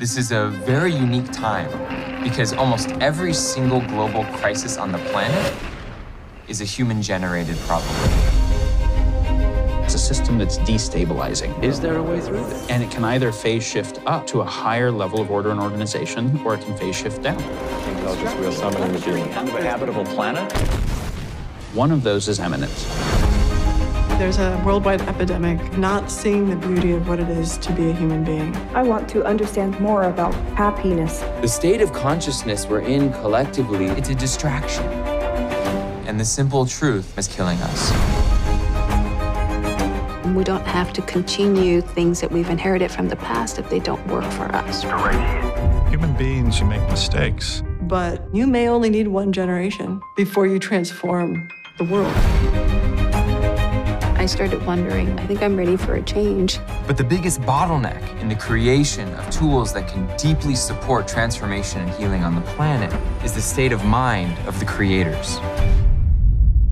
This is a very unique time because almost every single global crisis on the planet is a human generated problem. It's a system that's destabilizing. Is there a way through this? And it can either phase shift up to a higher level of order and organization, or it can phase shift down. Intelligence real summoning machine. A habitable planet? One of those is eminent. There's a worldwide epidemic, not seeing the beauty of what it is to be a human being. I want to understand more about happiness. The state of consciousness we're in collectively, It's a distraction. And the simple truth is killing us. We don't have to continue things that we've inherited from the past if they don't work for us. Human beings you make mistakes. But you may only need one generation before you transform the world. I started wondering, I think I'm ready for a change. But the biggest bottleneck in the creation of tools that can deeply support transformation and healing on the planet is the state of mind of the creators.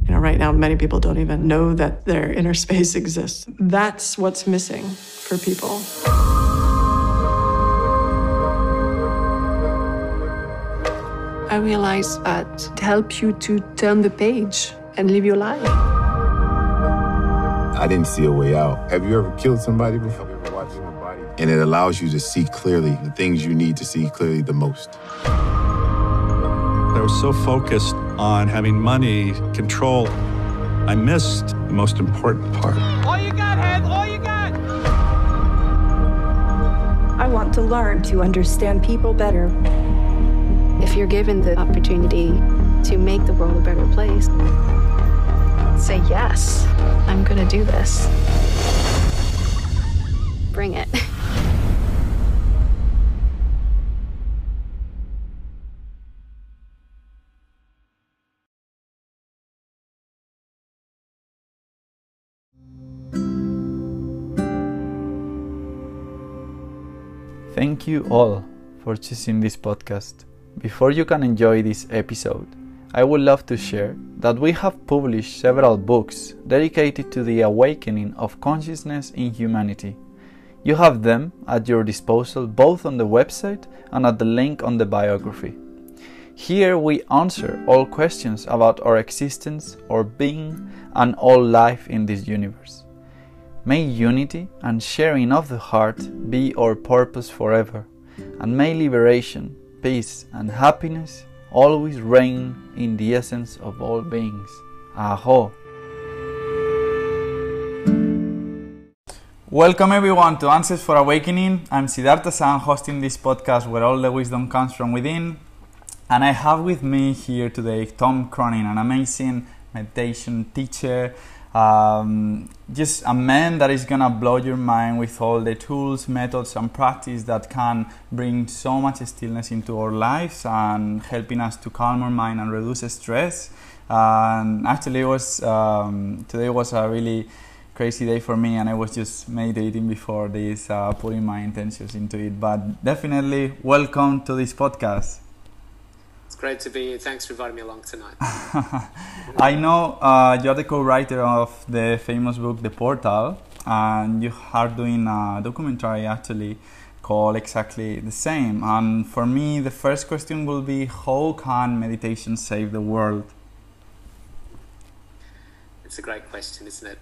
You know, right now, many people don't even know that their inner space exists. That's what's missing for people. I realized that to help you to turn the page and live your life. I didn't see a way out. Have you ever killed somebody before? And it allows you to see clearly the things you need to see clearly the most. I was so focused on having money, control, I missed the most important part. All you got, Heath! All you got! I want to learn to understand people better. If you're given the opportunity to make the world a better place, say yes, I'm gonna do this. Bring it. Thank you all for choosing this podcast. Before you can enjoy this episode, I would love to share that we have published several books dedicated to the awakening of consciousness in humanity. You have them at your disposal both on the website and at the link on the biography. Here we answer all questions about our existence, our being, and all life in this universe. May unity and sharing of the heart be our purpose forever, and may liberation, peace, and happiness always reign in the essence of all beings. Aho! Welcome everyone to Answers for Awakening. I'm Siddhartha San, hosting this podcast where all the wisdom comes from within. And I have with me here today Tom Cronin, an amazing meditation teacher Um, just a man that is gonna blow your mind with all the tools, methods, and practice that can bring so much stillness into our lives and helping us to calm our mind and reduce stress. And actually, it was um, today was a really crazy day for me, and I was just meditating before this, uh, putting my intentions into it. But definitely, welcome to this podcast great to be here. Thanks for inviting me along tonight. I know uh, you're the co-writer of the famous book The Portal, and you are doing a documentary actually called exactly the same. And for me, the first question will be, how can meditation save the world? It's a great question, isn't it?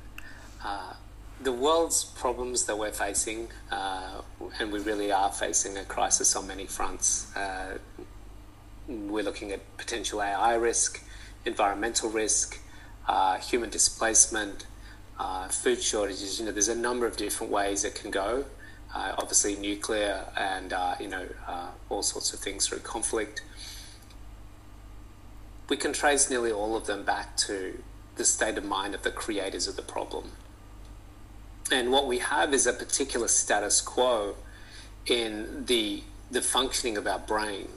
Uh, the world's problems that we're facing, uh, and we really are facing a crisis on many fronts uh, we're looking at potential AI risk, environmental risk, uh, human displacement, uh, food shortages. You know, there's a number of different ways it can go. Uh, obviously, nuclear and uh, you know uh, all sorts of things through conflict. We can trace nearly all of them back to the state of mind of the creators of the problem. And what we have is a particular status quo in the the functioning of our brain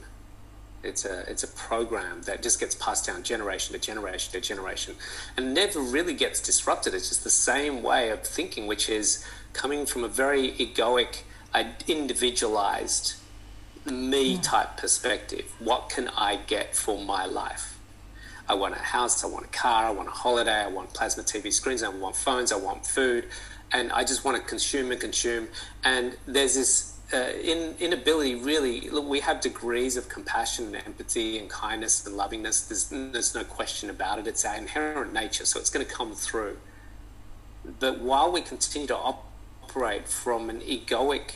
it's a it's a program that just gets passed down generation to generation to generation, and never really gets disrupted. It's just the same way of thinking, which is coming from a very egoic, uh, individualized, me type perspective. What can I get for my life? I want a house, I want a car, I want a holiday, I want plasma TV screens, I want phones, I want food, and I just want to consume and consume. And there's this uh, in inability really look we have degrees of compassion and empathy and kindness and lovingness. There's, there's no question about it. It's our inherent nature so it's going to come through. But while we continue to op- operate from an egoic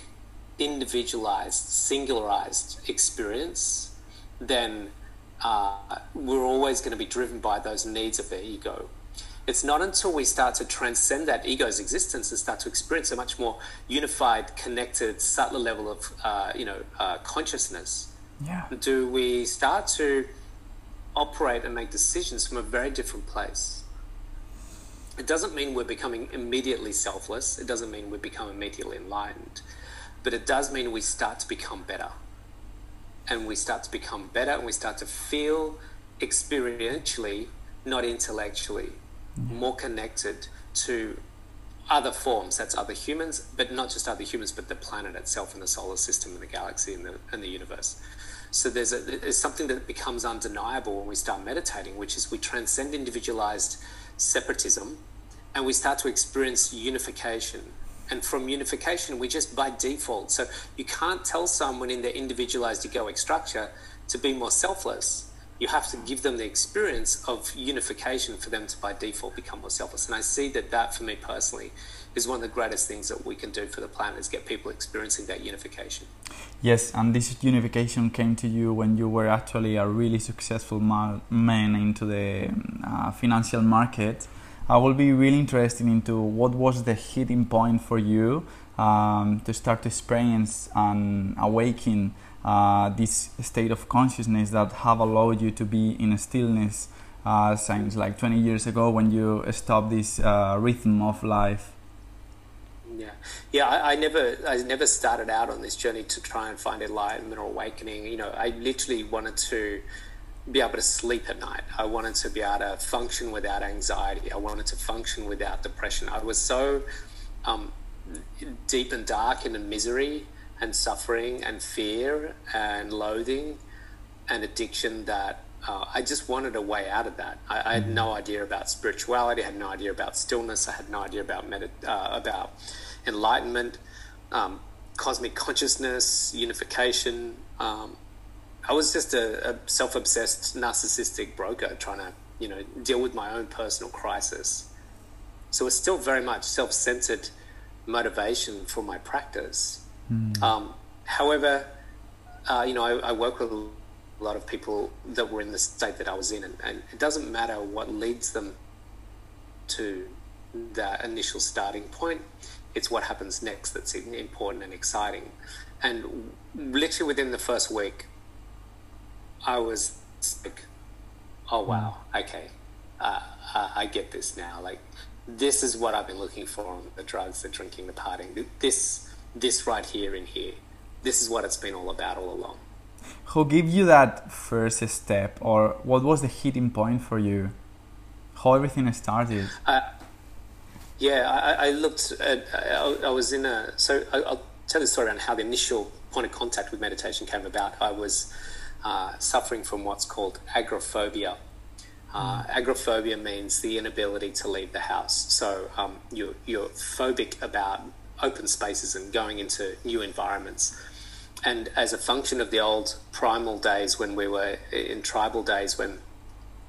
individualized singularized experience then uh, we're always going to be driven by those needs of the ego it's not until we start to transcend that ego's existence and start to experience a much more unified, connected, subtler level of, uh, you know, uh, consciousness, yeah. do we start to operate and make decisions from a very different place. It doesn't mean we're becoming immediately selfless. It doesn't mean we become immediately enlightened, but it does mean we start to become better. And we start to become better and we start to feel experientially, not intellectually more connected to other forms. That's other humans, but not just other humans, but the planet itself and the solar system and the galaxy and the, and the universe. So there's, a, there's something that becomes undeniable when we start meditating, which is we transcend individualized separatism and we start to experience unification. And from unification, we just by default. So you can't tell someone in their individualized egoic structure to be more selfless you have to give them the experience of unification for them to by default become more selfless. And I see that that for me personally is one of the greatest things that we can do for the planet is get people experiencing that unification. Yes, and this unification came to you when you were actually a really successful man into the uh, financial market. I will be really interested into what was the hitting point for you um, to start to experience and awaken uh, this state of consciousness that have allowed you to be in a stillness uh, since like 20 years ago when you stopped this uh, rhythm of life. Yeah. Yeah I, I, never i never started out on this journey to try and find enlightenment or awakening. You know i literally wanted to be able to sleep at night. I wanted to be able to function without anxiety. I wanted to function without depression. I was so um, deep and dark in a misery and suffering and fear and loathing and addiction that uh, I just wanted a way out of that. I, I, had no mm-hmm. idea about spirituality. I had no idea about stillness. I had no idea about medit- uh, about enlightenment, um, cosmic consciousness, unification. Um, I was just a, a, self-obsessed, narcissistic broker trying to, you know, deal with my own personal crisis. So it's still very much self-centered motivation for my practice. Mm. Um, however, uh, you know, I, I, work with a lot of people that were in the state that I was in, and, and it doesn't matter what leads them to that initial starting point. It's what happens next that's important and exciting. And literally within the first week, I was like, "Oh wow, okay, uh, uh, I get this now." Like this is what I've been looking for on the drugs, the drinking, the partying. This, this right here in here, this is what it's been all about all along. Who gave you that first step, or what was the hitting point for you? How everything started? Uh, yeah, I, I looked at, I, I, was in a, so I, will tell the story around how the initial point of contact with meditation came about. I was uh, suffering from what's called agoraphobia. Uh, agoraphobia means the inability to leave the house. So um, you're, you're phobic about open spaces and going into new environments. And as a function of the old primal days when we were in tribal days, when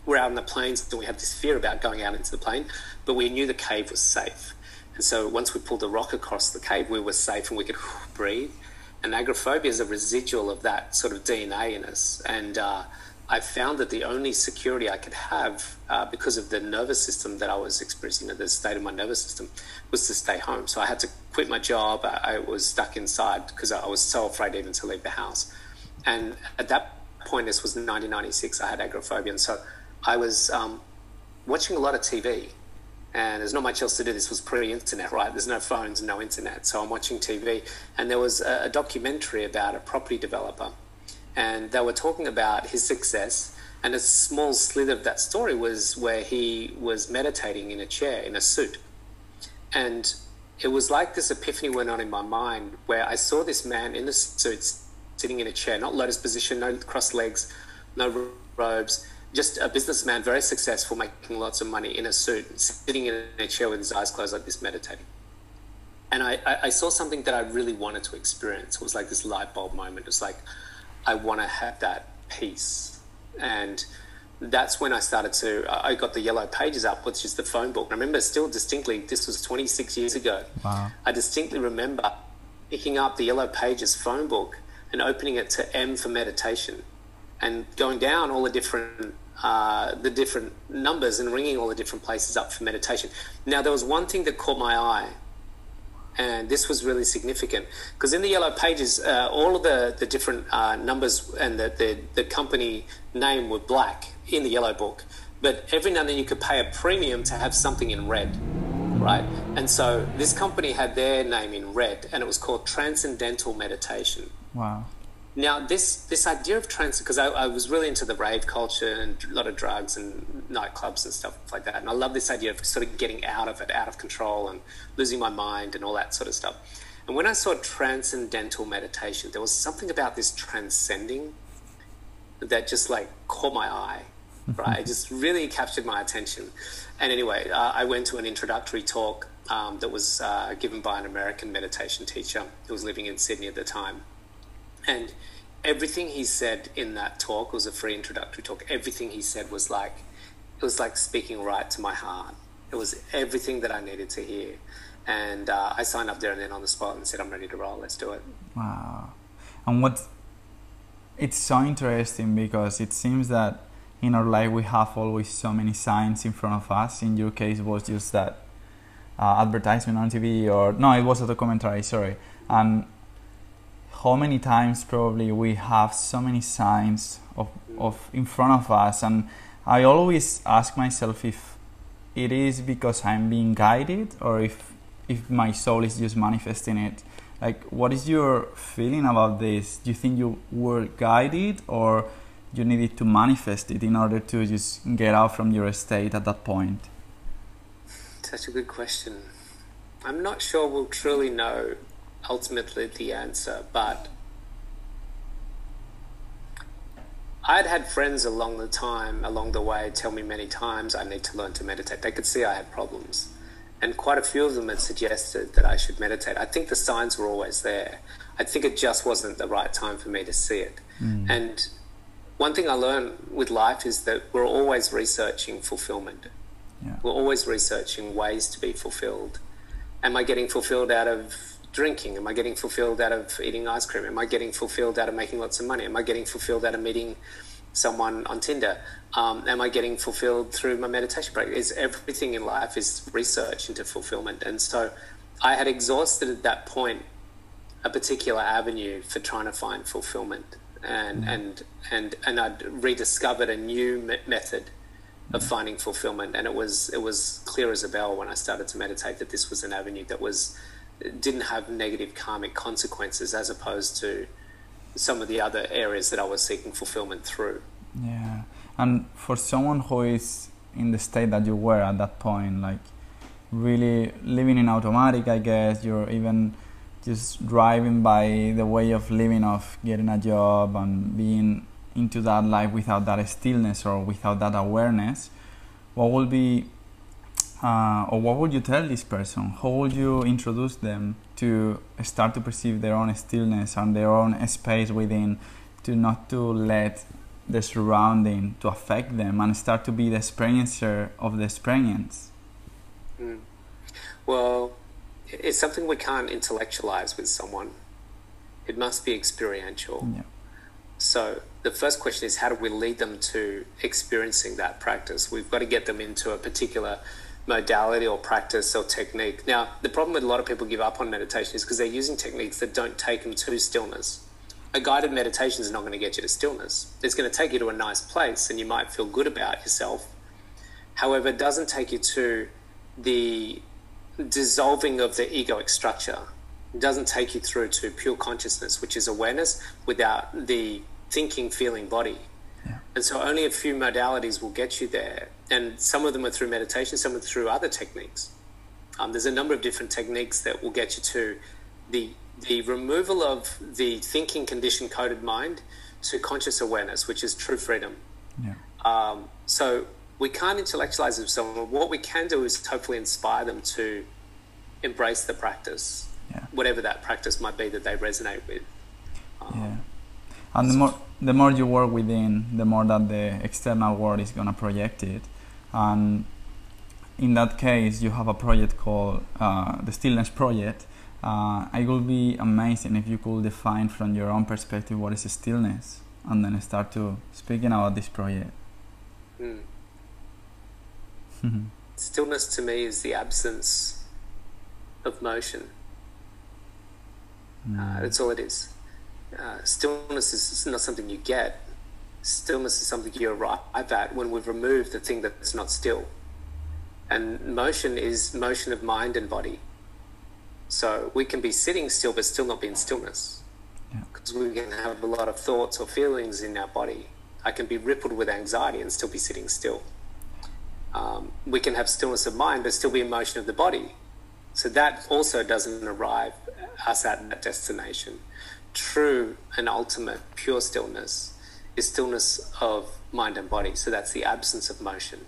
we're out in the plains and we have this fear about going out into the plain, but we knew the cave was safe. And so once we pulled the rock across the cave, we were safe and we could breathe. And agoraphobia is a residual of that sort of DNA in us. And uh, I found that the only security I could have uh, because of the nervous system that I was experiencing, the state of my nervous system, was to stay home. So I had to quit my job. I, I was stuck inside because I was so afraid even to leave the house. And at that point, this was 1996, I had agoraphobia. And so I was um, watching a lot of TV. And there's not much else to do. This was pre-internet, right? There's no phones, no internet. So I'm watching TV, and there was a, a documentary about a property developer and they were talking about his success. And a small slit of that story was where he was meditating in a chair in a suit. And it was like this epiphany went on in my mind where I saw this man in the suit sitting in a chair, not lotus position, no crossed legs, no robes, just a businessman, very successful, making lots of money in a suit, sitting in a chair with his eyes closed like this, meditating. And I, I saw something that I really wanted to experience. It was like this light bulb moment. It was like, I want to have that peace. And that's when I started to, I got the yellow pages up, which is the phone book. I remember still distinctly, this was 26 years ago. Wow. I distinctly remember picking up the yellow pages phone book and opening it to M for meditation and going down all the different uh, the different numbers and ringing all the different places up for meditation. Now, there was one thing that caught my eye, and this was really significant because in the yellow pages, uh, all of the, the different uh, numbers and the, the, the, company name were black in the yellow book. But every now and then you could pay a premium to have something in red, right? And so this company had their name in red and it was called Transcendental Meditation. Wow. Now, this this idea of trans, because I, I, was really into the rave culture and a lot of drugs and nightclubs and stuff like that, and I love this idea of sort of getting out of it, out of control, and losing my mind and all that sort of stuff. And when I saw transcendental meditation, there was something about this transcending that just like caught my eye, right? it just really captured my attention. And anyway, uh, I went to an introductory talk um, that was uh, given by an American meditation teacher who was living in Sydney at the time and everything he said in that talk was a free introductory talk. Everything he said was like, it was like speaking right to my heart. It was everything that I needed to hear. And uh, I signed up there and then on the spot and said, I'm ready to roll, let's do it. Wow. And what, it's so interesting because it seems that in our life we have always so many signs in front of us. In your case, it was just that uh, advertisement on TV, or no, it was a documentary, sorry. And how many times probably we have so many signs of, of in front of us. And i always ask myself if it is because i'm being guided or if if my soul is just manifesting it. Like what is your feeling about this? Do you think you were guided or you needed to manifest it in order to just get out from your state at that point? Such a good question. I'm not sure we'll truly know ultimately the answer, but I'd had friends along the time, along the way, tell me many times I need to learn to meditate. They could see I had problems. And quite a few of them had suggested that I should meditate. I think the signs were always there. I think it just wasn't the right time for me to see it. Mm. And one thing I learned with life is that we're always researching fulfillment. Yeah. We're always researching ways to be fulfilled. Am I getting fulfilled out of drinking? Am I getting fulfilled out of eating ice cream? Am I getting fulfilled out of making lots of money? Am I getting fulfilled out of meeting someone on Tinder? Um, am I getting fulfilled through my meditation practice? everything in life is research into fulfillment, and so I had exhausted at that point a particular avenue for trying to find fulfillment, and mm. and and and I'd rediscovered a new me- method of finding fulfillment, and it was it was clear as a bell when I started to meditate that this was an avenue that was didn't have negative karmic consequences as opposed to some of the other areas that I was seeking fulfillment through. Yeah, and for someone who is in the state that you were at that point, like really living in automatic, I guess you're even just driving by the way of living of getting a job and being into that life without that stillness or without that awareness, what would be uh, or what would you tell this person? How would you introduce them to start to perceive their own stillness and their own space within, to not to let the surrounding to affect them and start to be the experiencer of the experience? Mm. Well, it's something we can't intellectualize with someone. It must be experiential. Yeah. So the first question is how do we lead them to experiencing that practice? We've got to get them into a particular modality or practice or technique. Now, the problem with a lot of people give up on meditation is because they're using techniques that don't take them to stillness. A guided meditation is not going to get you to stillness. It's going to take you to a nice place and you might feel good about yourself. However, it doesn't take you to the dissolving of the egoic structure. It doesn't take you through to pure consciousness, which is awareness without the thinking, feeling body. Yeah. And so only a few modalities will get you there. And some of them are through meditation, some are through other techniques. Um, there's a number of different techniques that will get you to the the removal of the thinking condition coded mind to conscious awareness, which is true freedom. Yeah. Um, so we can't intellectualize them. So what we can do is hopefully inspire them to embrace the practice, yeah. whatever that practice might be that they resonate with. Um, yeah. And the more the more you work within, the more that the external world is gonna project it. And in that case, you have a project called uh, the Stillness Project. Uh, it would be amazing if you could define from your own perspective what is stillness, and then start to speaking about this project. Mm. stillness to me is the absence of motion. Mm. Uh, that's all it is. Uh, stillness is not something you get. Stillness is something you arrive at when we've removed the thing that's not still. And motion is motion of mind and body. So we can be sitting still but still not be in stillness. Because yeah. we can have a lot of thoughts or feelings in our body. I can be rippled with anxiety and still be sitting still. Um, we can have stillness of mind but still be in motion of the body. So that also doesn't arrive us at that destination true and ultimate pure stillness is stillness of mind and body. So that's the absence of motion.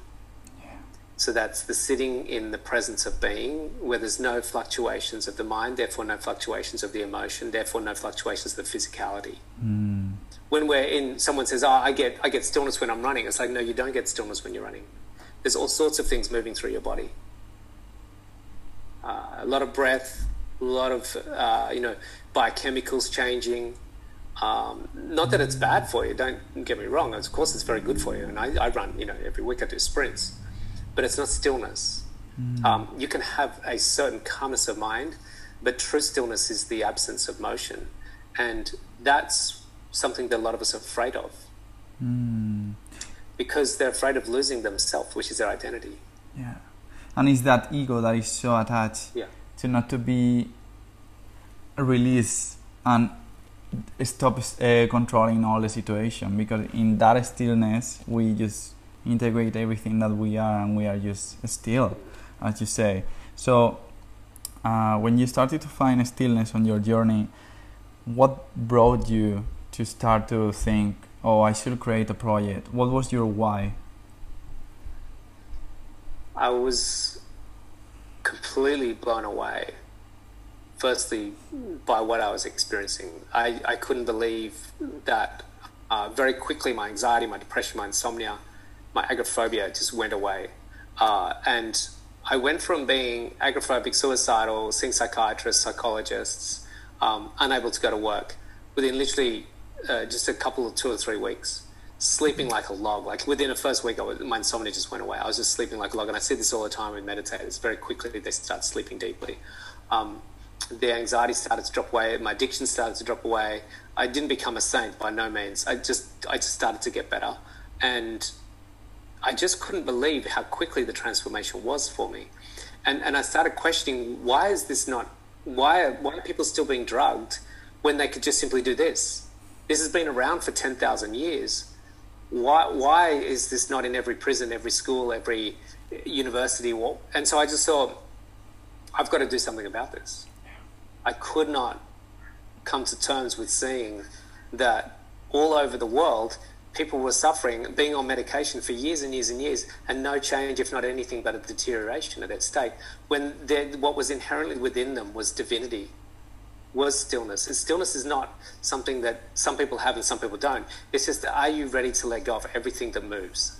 Yeah. So that's the sitting in the presence of being, where there's no fluctuations of the mind, therefore no fluctuations of the emotion, therefore no fluctuations of the physicality. Mm. When we're in, someone says, "Oh, I get, I get stillness when I'm running." It's like, no, you don't get stillness when you're running. There's all sorts of things moving through your body. Uh, a lot of breath, a lot of uh, you know biochemicals changing. Um, not that it's bad for you. Don't get me wrong. Of course, it's very good for you. And I, I run, you know, every week I do sprints, but it's not stillness. Mm. Um, you can have a certain calmness of mind, but true stillness is the absence of motion, and that's something that a lot of us are afraid of. Mm. Because they're afraid of losing themselves, which is their identity. Yeah, and it's that ego that is so attached yeah. to not to be released and stop uh, controlling all the situation because in that stillness we just integrate everything that we are and we are just still as you say. So uh, when you started to find stillness on your journey what brought you to start to think oh i should create a project what was your why? I was completely blown away firstly by what I was experiencing. I, I couldn't believe that uh, very quickly my anxiety, my depression, my insomnia, my agoraphobia just went away. Uh, and I went from being agoraphobic, suicidal, seeing psychiatrists, psychologists, um, unable to go to work within literally uh, just a couple of two or three weeks. Sleeping like a log. Like within the first week, was, my insomnia just went away. I was just sleeping like a log. And I see this all the time with meditators. Very quickly, they start sleeping deeply. Um, the anxiety started to drop away, my addiction started to drop away. I didn't become a saint by no means. I just I just started to get better, and I just couldn't believe how quickly the transformation was for me. And, and I started questioning why is this not, why are, why are people still being drugged when they could just simply do this? This has been around for 10,000 years. Why, why is this not in every prison, every school, every university? And so I just thought, I've got to do something about this. I could not come to terms with seeing that all over the world, people were suffering, being on medication for years and years and years, and no change, if not anything but a deterioration of that state, when what was inherently within them was divinity, was stillness. And stillness is not something that some people have and some people don't. It's just, are you ready to let go of everything that moves?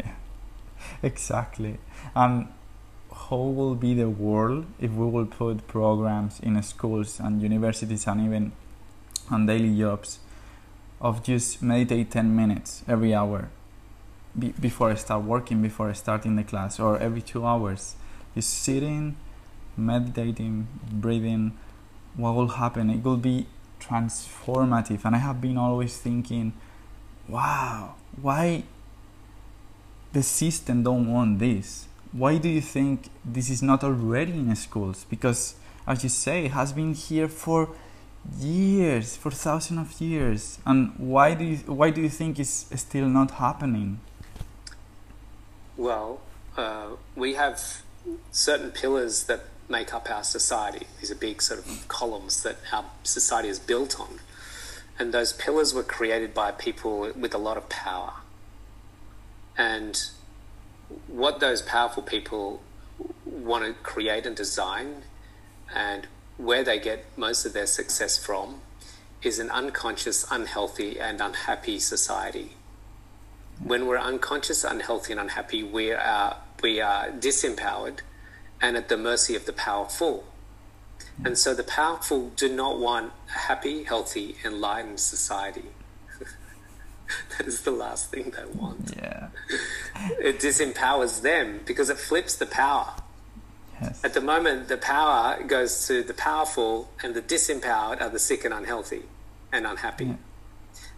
Yeah, exactly. Um, how will be the world if we will put programs in schools and universities and even on daily jobs of just meditate 10 minutes every hour be- before I start working, before I start in the class, or every two hours. Just sitting, meditating, breathing. What will happen? It will be transformative. And I have been always thinking, wow, why the system don't want this? Why do you think this is not already in schools? Because, as you say, it has been here for years, for thousands of years. And why do you, why do you think it's still not happening? Well, uh, we have certain pillars that make up our society. These are big sort of columns that our society is built on. And those pillars were created by people with a lot of power. And what those powerful people want to create and design and where they get most of their success from is an unconscious, unhealthy, and unhappy society. When we're unconscious, unhealthy, and unhappy, we are, we are disempowered and at the mercy of the powerful. And so the powerful do not want a happy, healthy, enlightened society. that is the last thing they want. Yeah. it disempowers them because it flips the power. Yes. At the moment, the power goes to the powerful, and the disempowered are the sick and unhealthy and unhappy. Yeah.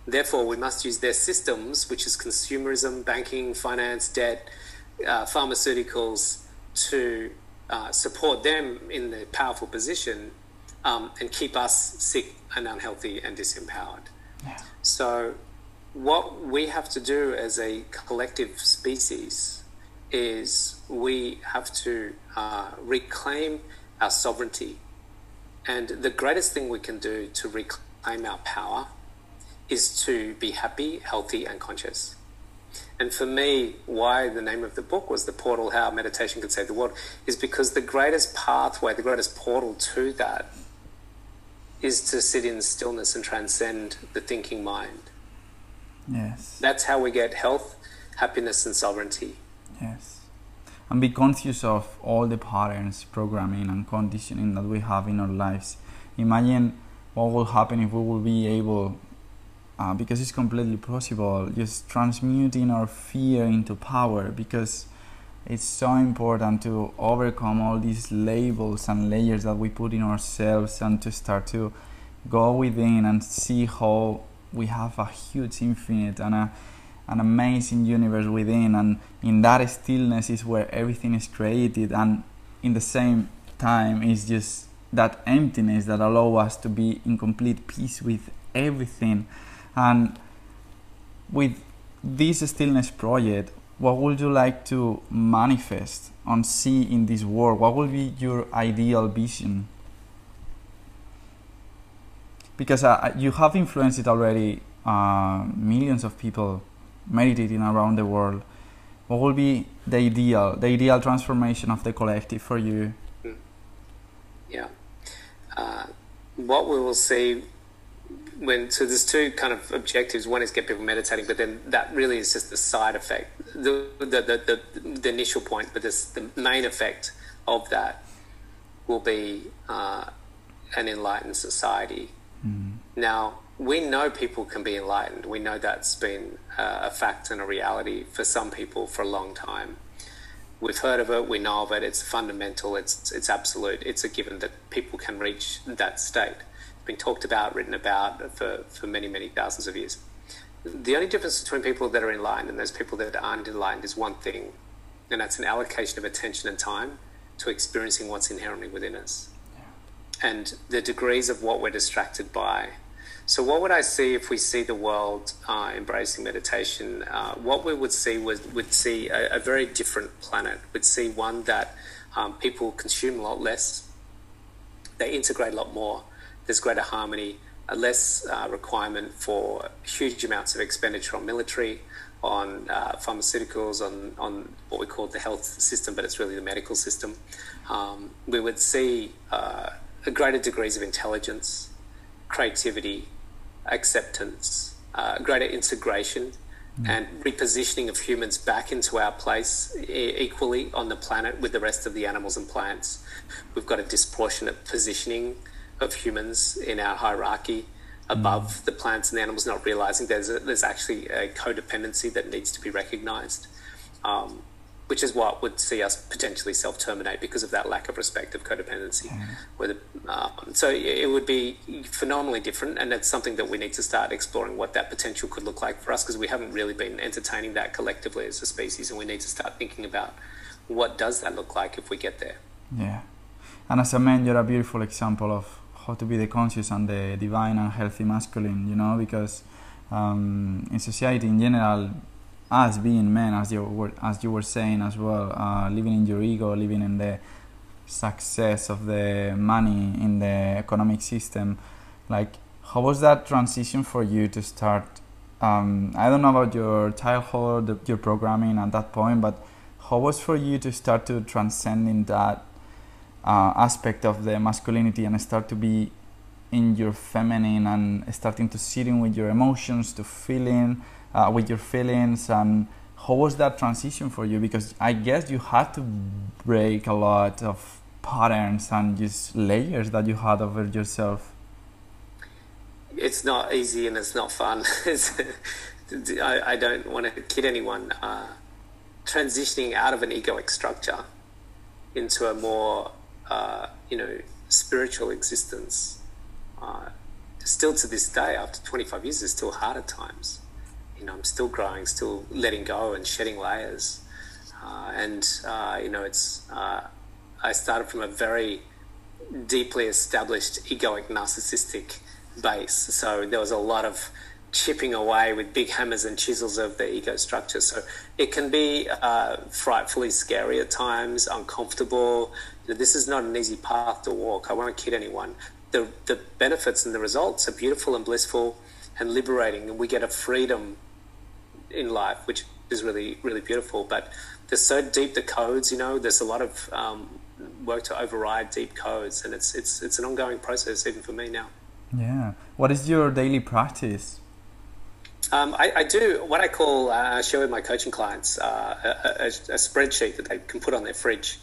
Therefore, we must use their systems, which is consumerism, banking, finance, debt, uh, pharmaceuticals, to uh, support them in the powerful position um, and keep us sick and unhealthy and disempowered. Yeah. So what we have to do as a collective species is we have to uh, reclaim our sovereignty. And the greatest thing we can do to reclaim our power is to be happy, healthy, and conscious. And for me, why the name of the book was The Portal How Meditation Could Save the World is because the greatest pathway, the greatest portal to that is to sit in stillness and transcend the thinking mind. Yes. That's how we get health, happiness, and sovereignty. Yes. And be conscious of all the patterns, programming, and conditioning that we have in our lives. Imagine what will happen if we will be able, uh, because it's completely possible, just transmuting our fear into power because it's so important to overcome all these labels and layers that we put in ourselves and to start to go within and see how we have a huge infinite and a, an amazing universe within and in that stillness is where everything is created and in the same time is just that emptiness that allow us to be in complete peace with everything. And with this stillness project what would you like to manifest and see in this world? What would be your ideal vision because uh, you have influenced it already uh, millions of people meditating around the world. What will be the ideal, the ideal transformation of the collective for you? Yeah, uh, what we will see when so there's two kind of objectives. One is get people meditating, but then that really is just the side effect, the the the, the, the initial point. But this, the main effect of that will be uh, an enlightened society Mm. Now, we know people can be enlightened. We know that's been uh, a fact and a reality for some people for a long time. We've heard of it, we know of it, it's fundamental, it's, it's absolute, it's a given that people can reach that state. It's been talked about, written about for, for many, many thousands of years. the only difference between people that are enlightened and those people that aren't enlightened is one thing, and that's an allocation of attention and time to experiencing what's inherently within us. And the degrees of what we're distracted by. So, what would I see if we see the world uh, embracing meditation? Uh, what we would see would see a, a, very different planet. We'd see one that um, people consume a lot less, they integrate a lot more. There's greater harmony, a less uh, requirement for huge amounts of expenditure on military, on uh, pharmaceuticals, on, on what we call the health system, but it's really the medical system. Um, we would see uh, greater degrees of intelligence, creativity, acceptance, uh, greater integration, mm. and repositioning of humans back into our place e- equally on the planet with the rest of the animals and plants. We've got a disproportionate positioning of humans in our hierarchy above mm. the plants and the animals, not realizing there's a, there's actually a codependency that needs to be recognized, um, which is what would see us potentially self terminate because of that lack of respect of codependency. Mm. Whether, um, so it would be phenomenally different, and it's something that we need to start exploring what that potential could look like for us because we haven't really been entertaining that collectively as a species, and we need to start thinking about what does that look like if we get there. Yeah, and as a man, you're a beautiful example of how to be the conscious and the divine and healthy masculine, you know, because um, in society in general, us being men, as you were, as you were saying as well, uh, living in your ego, living in the success of the money in the economic system, like how was that transition for you to start? Um, I don't know about your childhood, your programming at that point, but how was for you to start to transcend in that uh, aspect of the masculinity and start to be in your feminine and starting to sitting with your emotions to feeling uh, with your feelings and how was that transition for you? Because i guess you had to break a lot of patterns and just layers that you had over yourself. It's not easy and it's not fun. I, I, don't want to kid anyone uh, transitioning out of an egoic structure into a more uh, you know, spiritual existence, uh, still to this day, after 25 years, is still hard at times. You know, I'm still growing, still letting go and shedding layers. Uh, and, uh, you know, it's, uh, I started from a very deeply established egoic narcissistic base. So there was a lot of chipping away with big hammers and chisels of the ego structure. So it can be uh, frightfully scary at times, uncomfortable. This is not an easy path to walk. I won't kid anyone. The, the benefits and the results are beautiful and blissful and liberating, and we get a freedom in life, which is really, really beautiful. But they're so deep, the codes, you know, there's a lot of um, work to override deep codes, and it's, it's, it's an ongoing process, even for me now. Yeah. What is your daily practice? Um, I, I, do what I call, uh, I share with my coaching clients uh, a, a, a, spreadsheet that they can put on their fridge.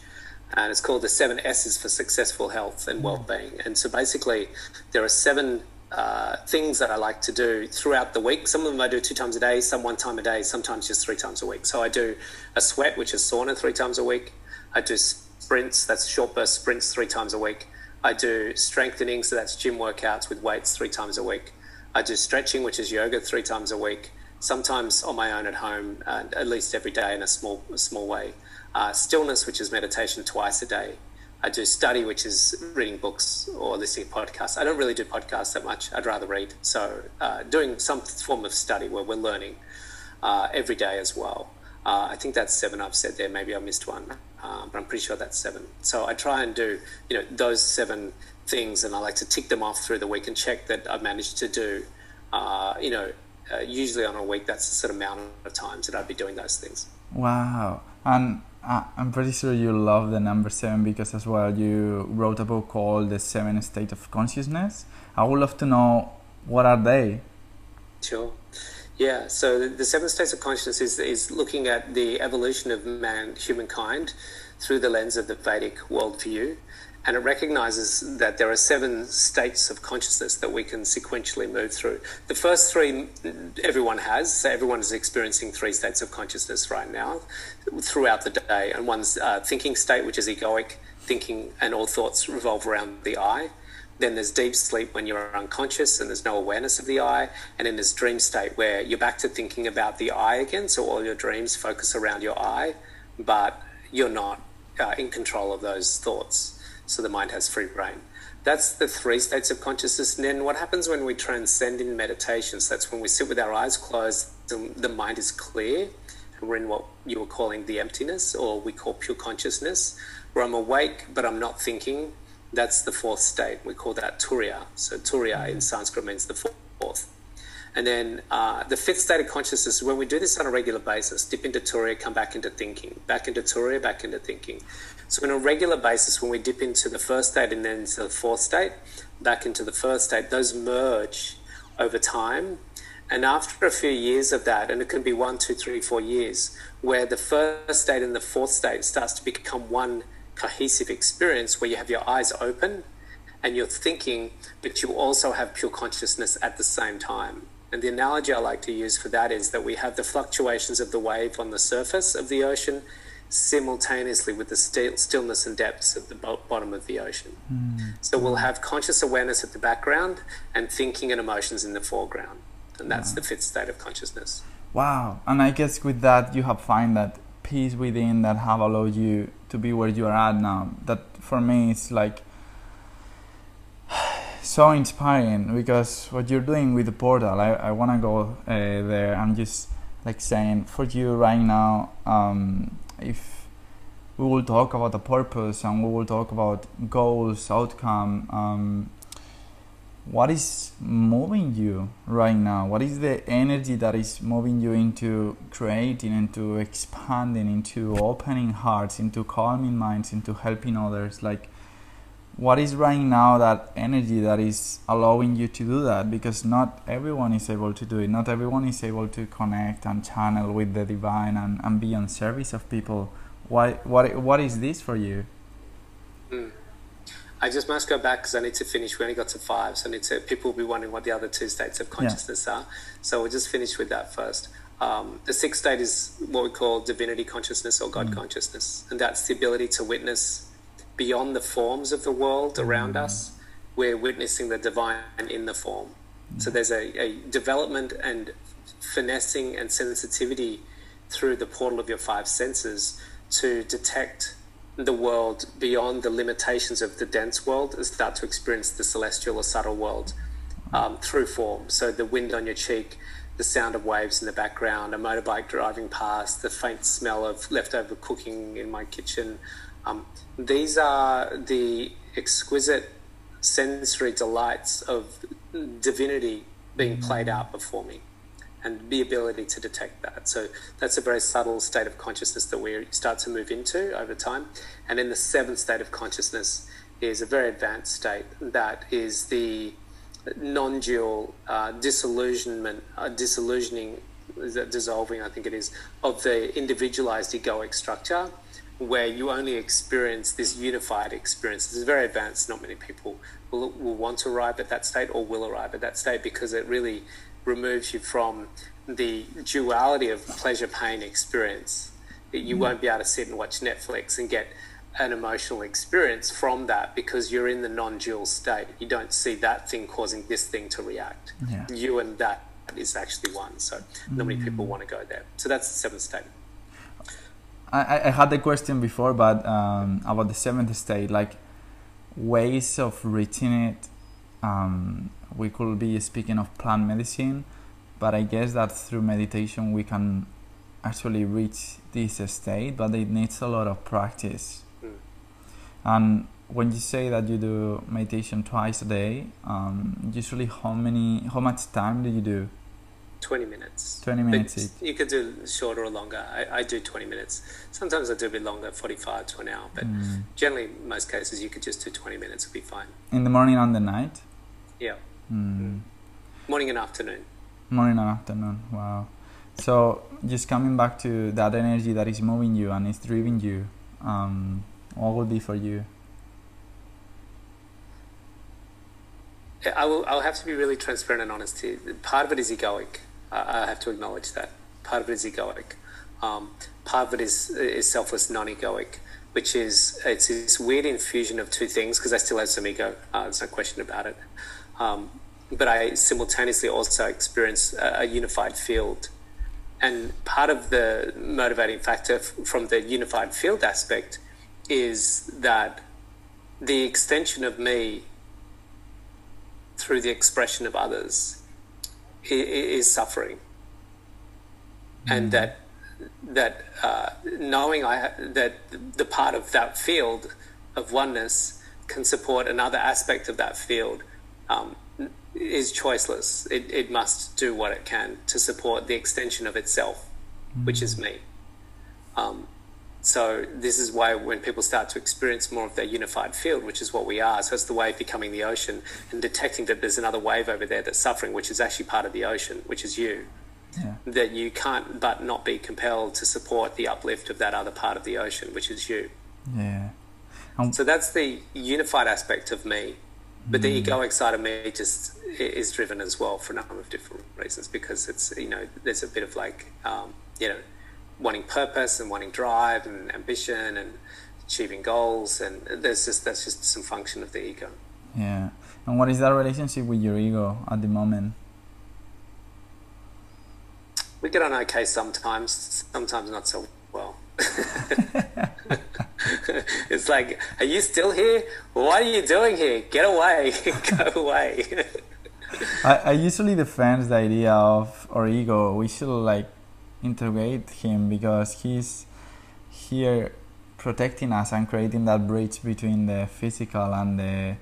And it's called the seven S's for successful health and well being. And so basically, there are seven uh, things that I like to do throughout the week. Some of them I do two times a day, some one time a day, sometimes just three times a week. So I do a sweat, which is sauna, three times a week. I do sprints, that's short burst sprints, three times a week. I do strengthening, so that's gym workouts with weights, three times a week. I do stretching, which is yoga, three times a week. Sometimes on my own at home, uh, at least every day in a small small way. Uh, stillness, which is meditation, twice a day. I do study, which is reading books or listening to podcasts. I don't really do podcasts that much. I'd rather read. So uh, doing some form of study where we're learning uh, every day as well. Uh, I think that's seven I've said there. Maybe I missed one, uh, but I'm pretty sure that's seven. So I try and do, you know, those seven things, and I like to tick them off through the week and check that I've managed to do. Uh, you know, uh, usually on a week, that's the sort of amount of times that I'd be doing those things. Wow, and I'm pretty sure you love the number seven because as well you wrote a book called The Seven State of Consciousness. I would love to know what are they. Sure. Yeah, so the seven states of consciousness is, is looking at the evolution of man, humankind, through the lens of the Vedic worldview and it recognizes that there are seven states of consciousness that we can sequentially move through. The first three everyone has, so everyone is experiencing three states of consciousness right now throughout the day. And one's uh, thinking state, which is egoic thinking, and all thoughts revolve around the I. Then there's deep sleep when you're unconscious and there's no awareness of the I. And then there's dream state where you're back to thinking about the I again. So all your dreams focus around your I, but you're not uh, in control of those thoughts. So the mind has free reign. That's the three states of consciousness. And then what happens when we transcend in meditations? That's when we sit with our eyes closed, the, the mind is clear, and we're in what you were calling the emptiness, or we call pure consciousness, where I'm awake but I'm not thinking that's the fourth state. We call that Turiya. So Turiya in Sanskrit means the fourth. And then uh, the fifth state of consciousness, when we do this on a regular basis, dip into Turiya, come back into thinking, back into Turiya, back into thinking. So, on a regular basis, when we dip into the first state and then into the fourth state, back into the first state, those merge over time. And after a few years of that, and it can be one, two, three, four years, where the first state and the fourth state starts to become one cohesive experience where you have your eyes open and you're thinking, but you also have pure consciousness at the same time. And the analogy I like to use for that is that we have the fluctuations of the wave on the surface of the ocean simultaneously with the still, stillness and depths at the bottom of the ocean. Mm. So we'll have conscious awareness at the background and thinking and emotions in the foreground. And that's wow. the fifth state of consciousness. Wow. And I guess with that, you have find that peace within that have allowed you to be where you are at now. That for me is like so inspiring because what you're doing with the portal, I, I want to go uh, there. I'm just like saying for you right now, um, if we will talk about the purpose and we will talk about goals, outcome, um, what is moving you right now? What is the energy that is moving you into creating, into expanding, into opening hearts, into calming minds, into helping others? Like, what is right now that energy that is allowing you to do that? Because not everyone is able to do it. Not everyone is able to connect and channel with the divine and, and be on service of people. Why, what, what is this for you? Mm. I just must go back because I need to finish. We only got to five, so I need to. People will be wondering what the other two states of consciousness yeah. are. So we'll just finish with that first. Um, the sixth state is what we call divinity consciousness or God mm. consciousness, and that's the ability to witness beyond the forms of the world around mm. us. We're witnessing the divine in the form. Mm. So there's a, a development and finessing and sensitivity through the portal of your five senses to detect the world beyond the limitations of the dense world and start to experience the celestial or subtle world um, through form. So the wind on your cheek, the sound of waves in the background, a motorbike driving past, the faint smell of leftover cooking in my kitchen. Um, these are the exquisite sensory delights of divinity being played out before me and the ability to detect that. So that's a very subtle state of consciousness that we start to move into over time. And then the seventh state of consciousness is a very advanced state that is the non-dual uh, disillusionment, uh, disillusioning, dissolving, I think it is, of the individualized egoic structure where you only experience this unified experience. It's very advanced. Not many people will, will want to arrive at that state or will arrive at that state because it really removes you from the duality of pleasure pain experience. You mm. won't be able to sit and watch Netflix and get an emotional experience from that because you're in the non dual state. You don't see that thing causing this thing to react. Yeah. You and that is actually one. So not many people mm. want to go there. So that's the seventh state. I, I had the question before, but um, about the seventh state, like ways of reaching it. Um, we could be speaking of plant medicine, but I guess that through meditation we can actually reach this state, but it needs a lot of practice. Mm. And when you say that you do meditation twice a day, um, usually how many, how much time do you do? 20 minutes. 20 minutes You could do shorter or longer. I, I, do 20 minutes. Sometimes I do a bit longer, 45 to an hour, but mm. generally, most cases, you could just do 20 minutes, it'll be fine. In the morning and the night? Yeah. Mm. Morning and afternoon. Morning and afternoon. Wow. So just coming back to that energy that is moving you and is driving you, um, what would be for you? I will. I'll have to be really transparent and honest here. Part of it is egoic. I have to acknowledge that. Part of it is egoic. Um, part of it is is selfless, non-egoic. which is it's this weird infusion of two things because I still have some ego. Uh, there's no question about it. Um, but I simultaneously also experience a, a, unified field. And part of the motivating factor f- from the unified field aspect is that the extension of me through the expression of others is, is suffering. Mm. And that that uh, knowing I that the part of that field of oneness can support another aspect of that field um, is choiceless. It, it must do what it can to support the extension of itself, mm-hmm. which is me. Um, so this is why when people start to experience more of their unified field, which is what we are, so it's the wave becoming the ocean and detecting that there's another wave over there that's suffering, which is actually part of the ocean, which is you yeah. that you can't but not be compelled to support the uplift of that other part of the ocean, which is you. Yeah. Um, so that's the unified aspect of me. But mm. the egoic side of me just is driven as well for a number of different reasons because it's, you know, there's a bit of like, um, you know, wanting purpose and wanting drive and ambition and achieving goals. And there's just, that's just some function of the ego. Yeah. And what is that relationship with your ego at the moment? we get on okay sometimes, sometimes not so well. it's like, are you still here? What are you doing here? Get away, go away. I, I usually defend the idea of our ego. We should like integrate him because he's here protecting us and creating that bridge between the physical and the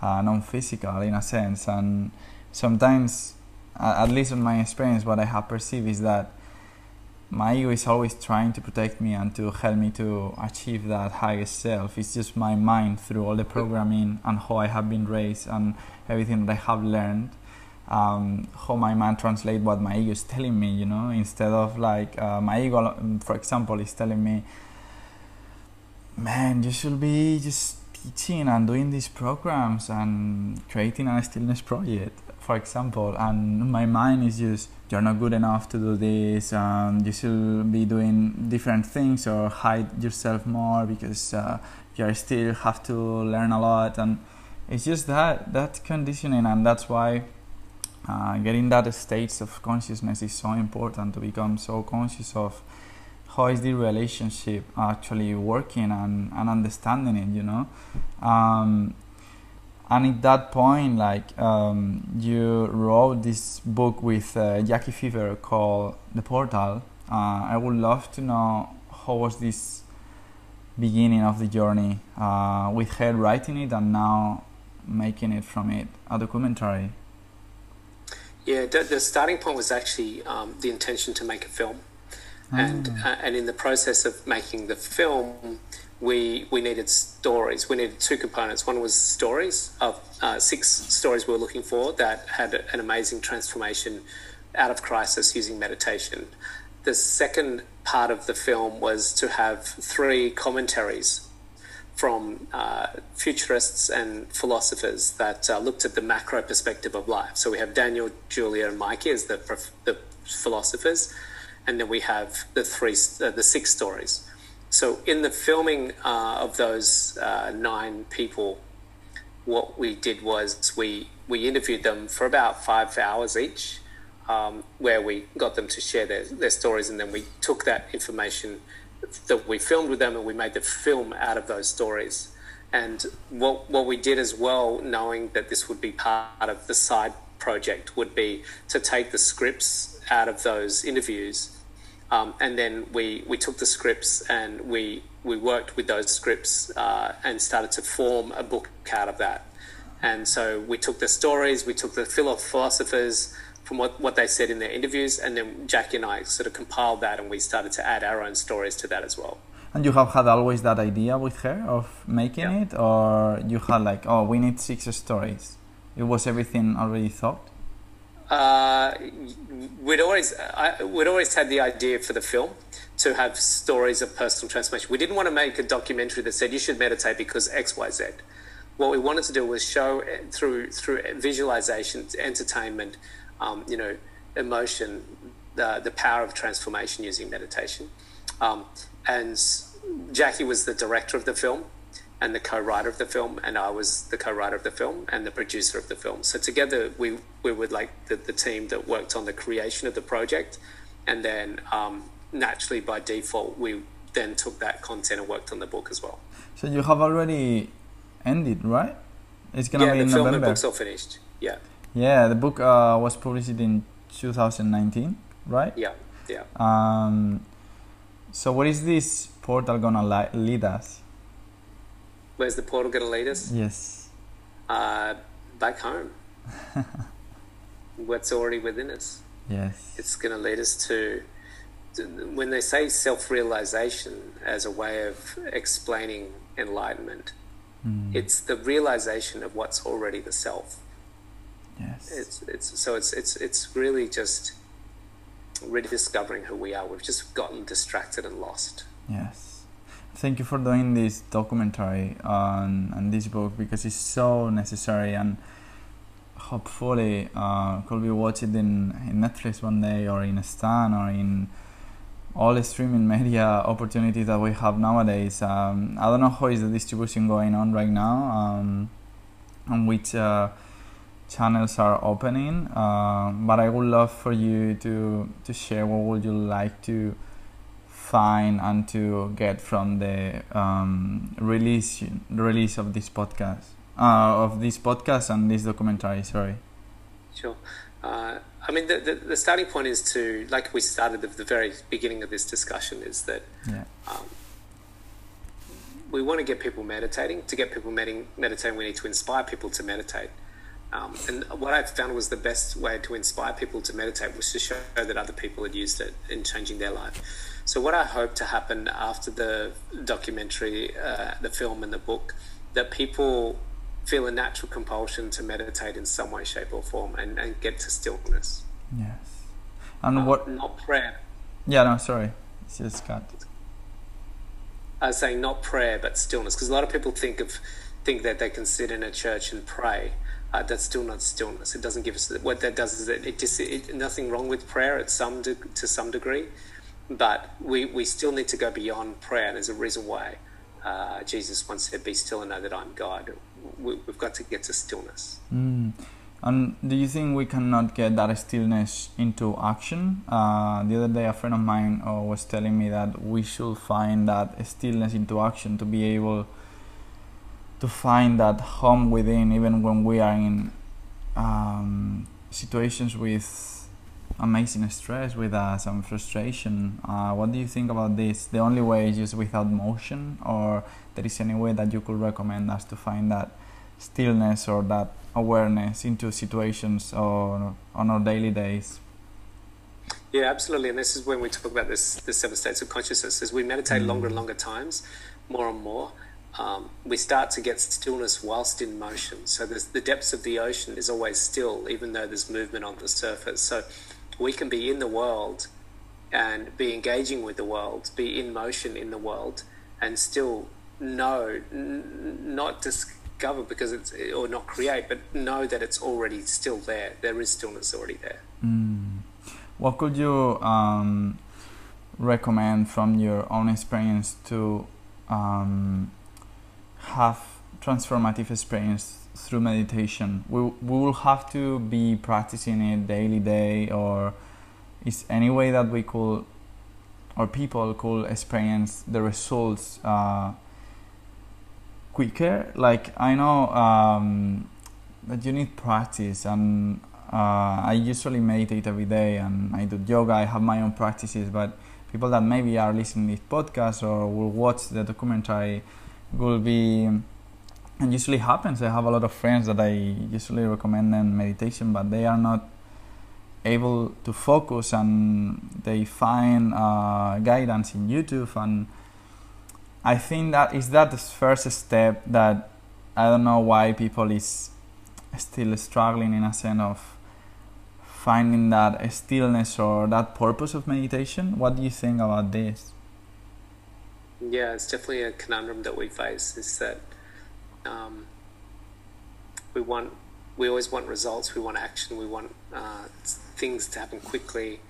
uh, non-physical in a sense. And sometimes at least in my experience, what I have perceived is that my ego is always trying to protect me and to help me to achieve that highest self. It's just my mind through all the programming and how I have been raised and everything that I have learned. Um, how my mind translate what my ego is telling me, you know, instead of like uh, my ego, for example, is telling me, man, you should be just teaching and doing these programs and creating a stillness project for example, and my mind is just you're not good enough to do this, and you should be doing different things or hide yourself more because uh, you still have to learn a lot, and it's just that that conditioning, and that's why uh, getting that states of consciousness is so important to become so conscious of how is the relationship actually working and, and understanding it you know? Um, and at that point like um, you wrote this book with uh, Jacqui Fifer called the portal. Uh, i would love to know how was this beginning of the journey uh, with her writing it and now making it from it a documentary yeah the, the starting point was actually um, the intention to make a film and ah. uh, and in the process of making the film we we needed stories. We needed two components. One was stories of uh, six stories we were looking for that had an amazing transformation out of crisis using meditation. The second part of the film was to have three commentaries from uh, futurists and philosophers that uh, looked at the macro perspective of life. So we have Daniel, Julia, and Mikey as the, the philosophers, and then we have the three, uh, the six stories. So in the filming uh, of those uh, nine people, what we did was we we interviewed them for about five hours each, um, where we got them to share their, their stories, and then we took that information that we filmed with them and we made the film out of those stories. And what what we did as well, knowing that this would be part of the side project, would be to take the scripts out of those interviews um, and then we, we took the scripts and we, we worked with those scripts uh, and started to form a book out of that. And so we took the stories, we took the philosophers from what, what they said in their interviews, and then Jacqui and I sort of compiled that and we started to add our own stories to that as well. And you have had always that idea with her of making yeah. it, or you had like, oh, we need six stories? It was everything already thought? uh, we'd always I, we'd always had the idea for the film to have stories of personal transformation. We didn't want to make a documentary that said you should meditate because X Y Z. What we wanted to do was show through through visualization, entertainment, um, you know, emotion, the the power of transformation using meditation, um, and Jacqui was the director of the film and the co-writer of the film, and I was the co-writer of the film and the producer of the film. So together, we we were like the, the team that worked on the creation of the project, and then um, naturally by default, we then took that content and worked on the book as well. So you have already ended, right? It's gonna yeah, be the in film November. and book's all finished. Yeah, Yeah, the book uh, was published in 2019, right? yeah, yeah. Um, so what is this portal gonna li- lead us? Where's the portal going to lead us? Yes. Uh, back home. What's already within us. Yes. It's going to lead us to, when they say self-realization as a way of explaining enlightenment. Mm. It's the realization of what's already the self. Yes. It's it's so it's it's it's really just rediscovering who we are. We've just gotten distracted and lost. Yes. Thank you for doing this documentary on, on this book because it's so necessary and hopefully uh, could be watched in, in Netflix one day or in Stan or in all the streaming media opportunities that we have nowadays. Um, I don't know how is the distribution going on right now um, and which uh, channels are opening, uh, but I would love for you to, to share what would you like to find and to get from the um, release release of this podcast uh, of this podcast and this documentary. Sorry. Sure. Uh, I mean, the, the, the starting point is to, like we started at the very beginning of this discussion, is that Yeah. um, we want to get people meditating. To get people meditating, meditating, we need to inspire people to meditate. Um, and what I found was the best way to inspire people to meditate was to show that other people had used it in changing their life. So, what I hope to happen after the documentary, uh, the film, and the book, that people feel a natural compulsion to meditate in some way, shape, or form and, and get to stillness. Yes. And Uh, what? Not prayer. Yeah. No. Sorry. It's just cut. I was saying not prayer, but stillness, because a lot of people think of think that they can sit in a church and pray. Uh, that's still not stillness. It doesn't give us what that does is that it just it, nothing wrong with prayer at some de- to some degree, but we we still need to go beyond prayer. There's a reason why uh, Jesus once said, "Be still and know that I'm God." We, we've got to get to stillness. Mm. And do you think we cannot get that stillness into action? Uh, the other day, a friend of mine uh, was telling me that we should find that stillness into action to be able to find that home within, even when we are in um, situations with amazing stress with us and frustration. Uh, what do you think about this? The only way is just without motion, or there is any way that you could recommend us to find that stillness or that awareness into situations or on our daily days? Yeah, absolutely. And this is when we talk about this the seven states of consciousness. As we meditate longer and longer times, more and more, um, we start to get stillness whilst in motion. So the depths of the ocean is always still, even though there's movement on the surface. So we can be in the world and be engaging with the world, be in motion in the world, and still know, n- not discover because it's or not create, but know that it's already still there. There is stillness already there. Mm. What could you um, recommend from your own experience to um, have transformative experience through meditation? We, we will have to be practicing it daily day or is any way that we could or people could experience the results uh, quicker like i know um, that you need practice and uh, i usually meditate every day and i do yoga i have my own practices but people that maybe are listening to this podcast or will watch the documentary will be and usually happens. I have a lot of friends that i usually recommend them meditation but they are not able to focus and they find uh, guidance in youtube. And i think that is that the first step that i don't know why people is still struggling in a sense of finding that stillness or that purpose of meditation. What do you think about this Yeah, it's definitely a conundrum that we face. Is that um, we want, we always want results. We want action. We want uh, things to happen quickly,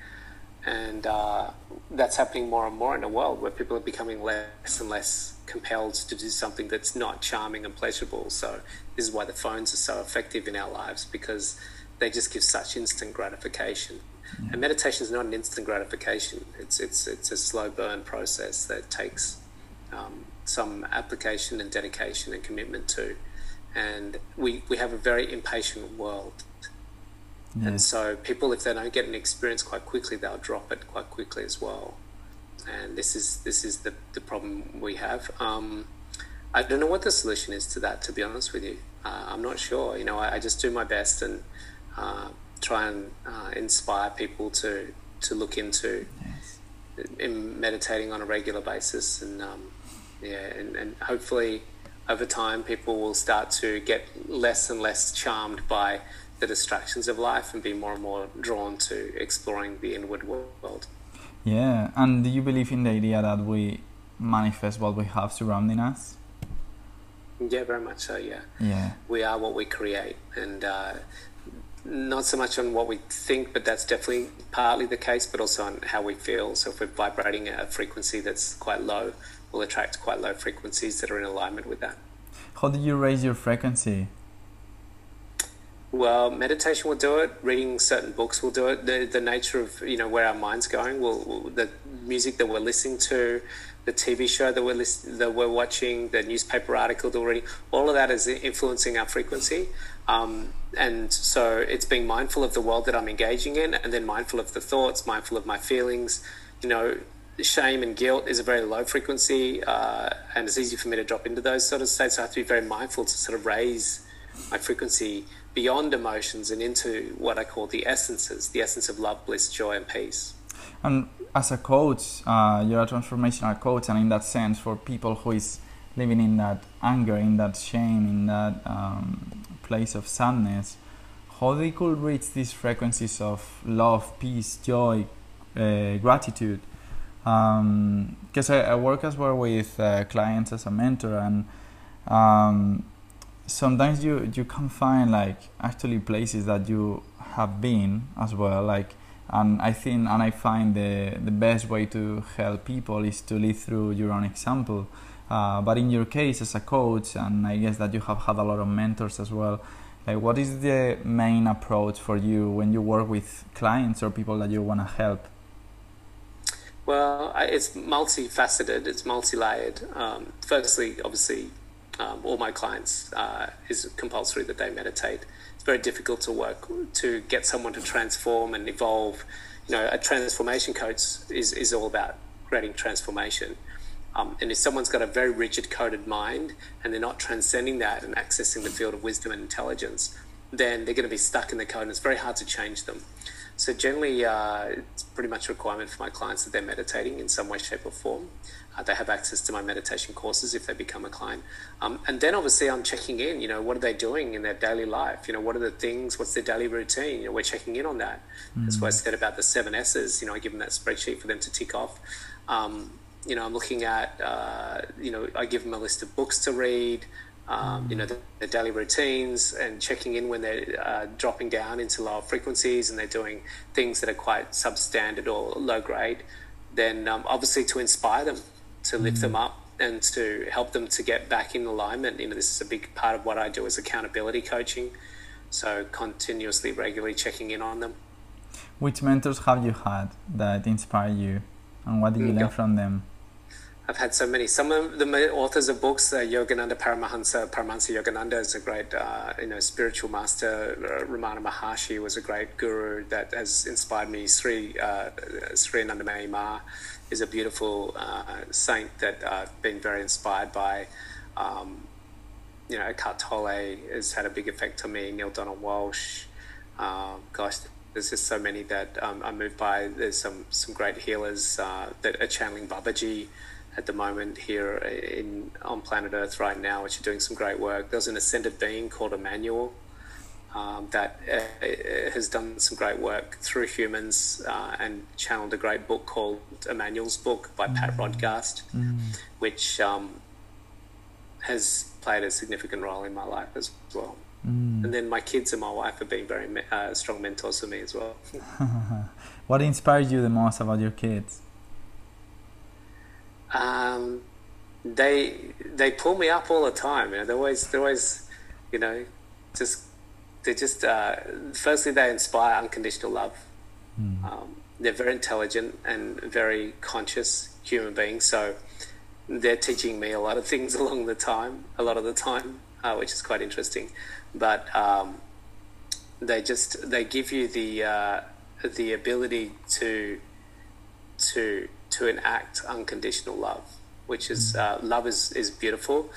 and uh, that's happening more and more in a world where people are becoming less and less compelled to do something that's not charming and pleasurable. So this is why the phones are so effective in our lives because they just give such instant gratification. Yeah. And meditation is not an instant gratification. It's it's it's a slow burn process that takes um, some application and dedication and commitment to. And we, we have a very impatient world yeah. And so people, if they don't get an experience quite quickly, they'll drop it quite quickly as well. And this is this is the, the problem we have. Um, I don't know what the solution is to that. To be honest with you, uh, I'm not sure. You know, I, I just do my best and uh, try and uh, inspire people to to look into yes. in meditating on a regular basis, and um, yeah, and, and hopefully over time people will start to get less and less charmed by the distractions of life and be more and more drawn to exploring the inward world. Yeah, and do you believe in the idea that we manifest what we have surrounding us? Yeah, very much so. Yeah. Yeah. We are what we create, and uh, not so much on what we think, but that's definitely partly the case, but also on how we feel. So if we're vibrating at a frequency that's quite low, we'll attract quite low frequencies that are in alignment with that. How do you raise your frequency? Well, meditation will do it. Reading certain books will do it. The the nature of you know where our mind's going will, will the music that we're listening to, the TV show that we're list- that we're watching, the newspaper article that we're reading, all of that is influencing our frequency. Um, and so it's being mindful of the world that I'm engaging in, and then mindful of the thoughts, mindful of my feelings. You know, shame and guilt is a very low frequency, uh, and it's easy for me to drop into those sort of states. So I have to be very mindful to sort of raise my frequency beyond emotions and into what I call the essences, the essence of love, bliss, joy, and peace. And as a coach, uh, you're a transformational coach, and in that sense, for people who is living in that anger, in that shame, in that um, place of sadness, how they could reach these frequencies of love, peace, joy, uh, gratitude. Because um, I, I, work as well with uh, clients as a mentor, and um, sometimes you you can find like actually places that you have been as well like and I think and I find the the best way to help people is to live through your own example uh, but in your case as a coach and I guess that you have had a lot of mentors as well like what is the main approach for you when you work with clients or people that you want to help well it's multifaceted it's multi-layered um, firstly obviously um, all my clients uh, is compulsory that they meditate. It's very difficult to work to get someone to transform and evolve. You know, a transformation coach is, is all about creating transformation. Um, and if someone's got a very rigid coded mind and they're not transcending that and accessing the field of wisdom and intelligence, then they're going to be stuck in the code and it's very hard to change them. So generally, uh, it's pretty much a requirement for my clients that they're meditating in some way, shape, or form. Uh, they have access to my meditation courses if they become a client. Um, and then obviously I'm checking in, you know, what are they doing in their daily life? You know, what are the things, what's their daily routine? You know, we're checking in on that. Mm-hmm. That's why I said about the seven S's, you know, I give them that spreadsheet for them to tick off. Um, you know, I'm looking at, uh, you know, I give them a list of books to read, um, you know, the, the, daily routines and checking in when they're uh, dropping down into lower frequencies and they're doing things that are quite substandard or low grade, then um, obviously to inspire them, to lift them up and to help them to get back in alignment. You know, this is a big part of what I do is accountability coaching. So continuously, regularly checking in on them. Which mentors have you had that inspire you and what did you mm, learn from them? I've had so many. Some of the authors of books, uh, Yogananda Paramahansa, Paramahansa Yogananda is a great, uh, you know, spiritual master. Uh, Ramana Maharshi was a great guru that has inspired me. Sri uh, Sri Anandamayi Ma is a beautiful uh, saint that I've been very inspired by. Um, you know, Eckhart Tolle has had a big effect on me. Neale Donald Walsch, Um, gosh, there's just so many that um, I'm moved by. There's some some great healers uh, that are channeling Babaji at the moment here in on planet Earth right now, which are doing some great work. There's an ascended being called Emmanuel um, that uh, has done some great work through humans uh, and channeled a great book called Emmanuel's Book by mm. Pat Rodegast, mm. which um, has played a significant role in my life as well. Mm. And then my kids and my wife have been very uh, strong mentors for me as well. what inspires you the most about your kids? Um, they they pull me up all the time. You know, they're always they're always, you know, just they just uh, firstly they inspire unconditional love. Mm. Um, they're very intelligent and very conscious human beings. So they're teaching me a lot of things along the time, a lot of the time, uh, which is quite interesting. But um, they just they give you the uh, the ability to to to enact unconditional love, which is uh, love is is beautiful,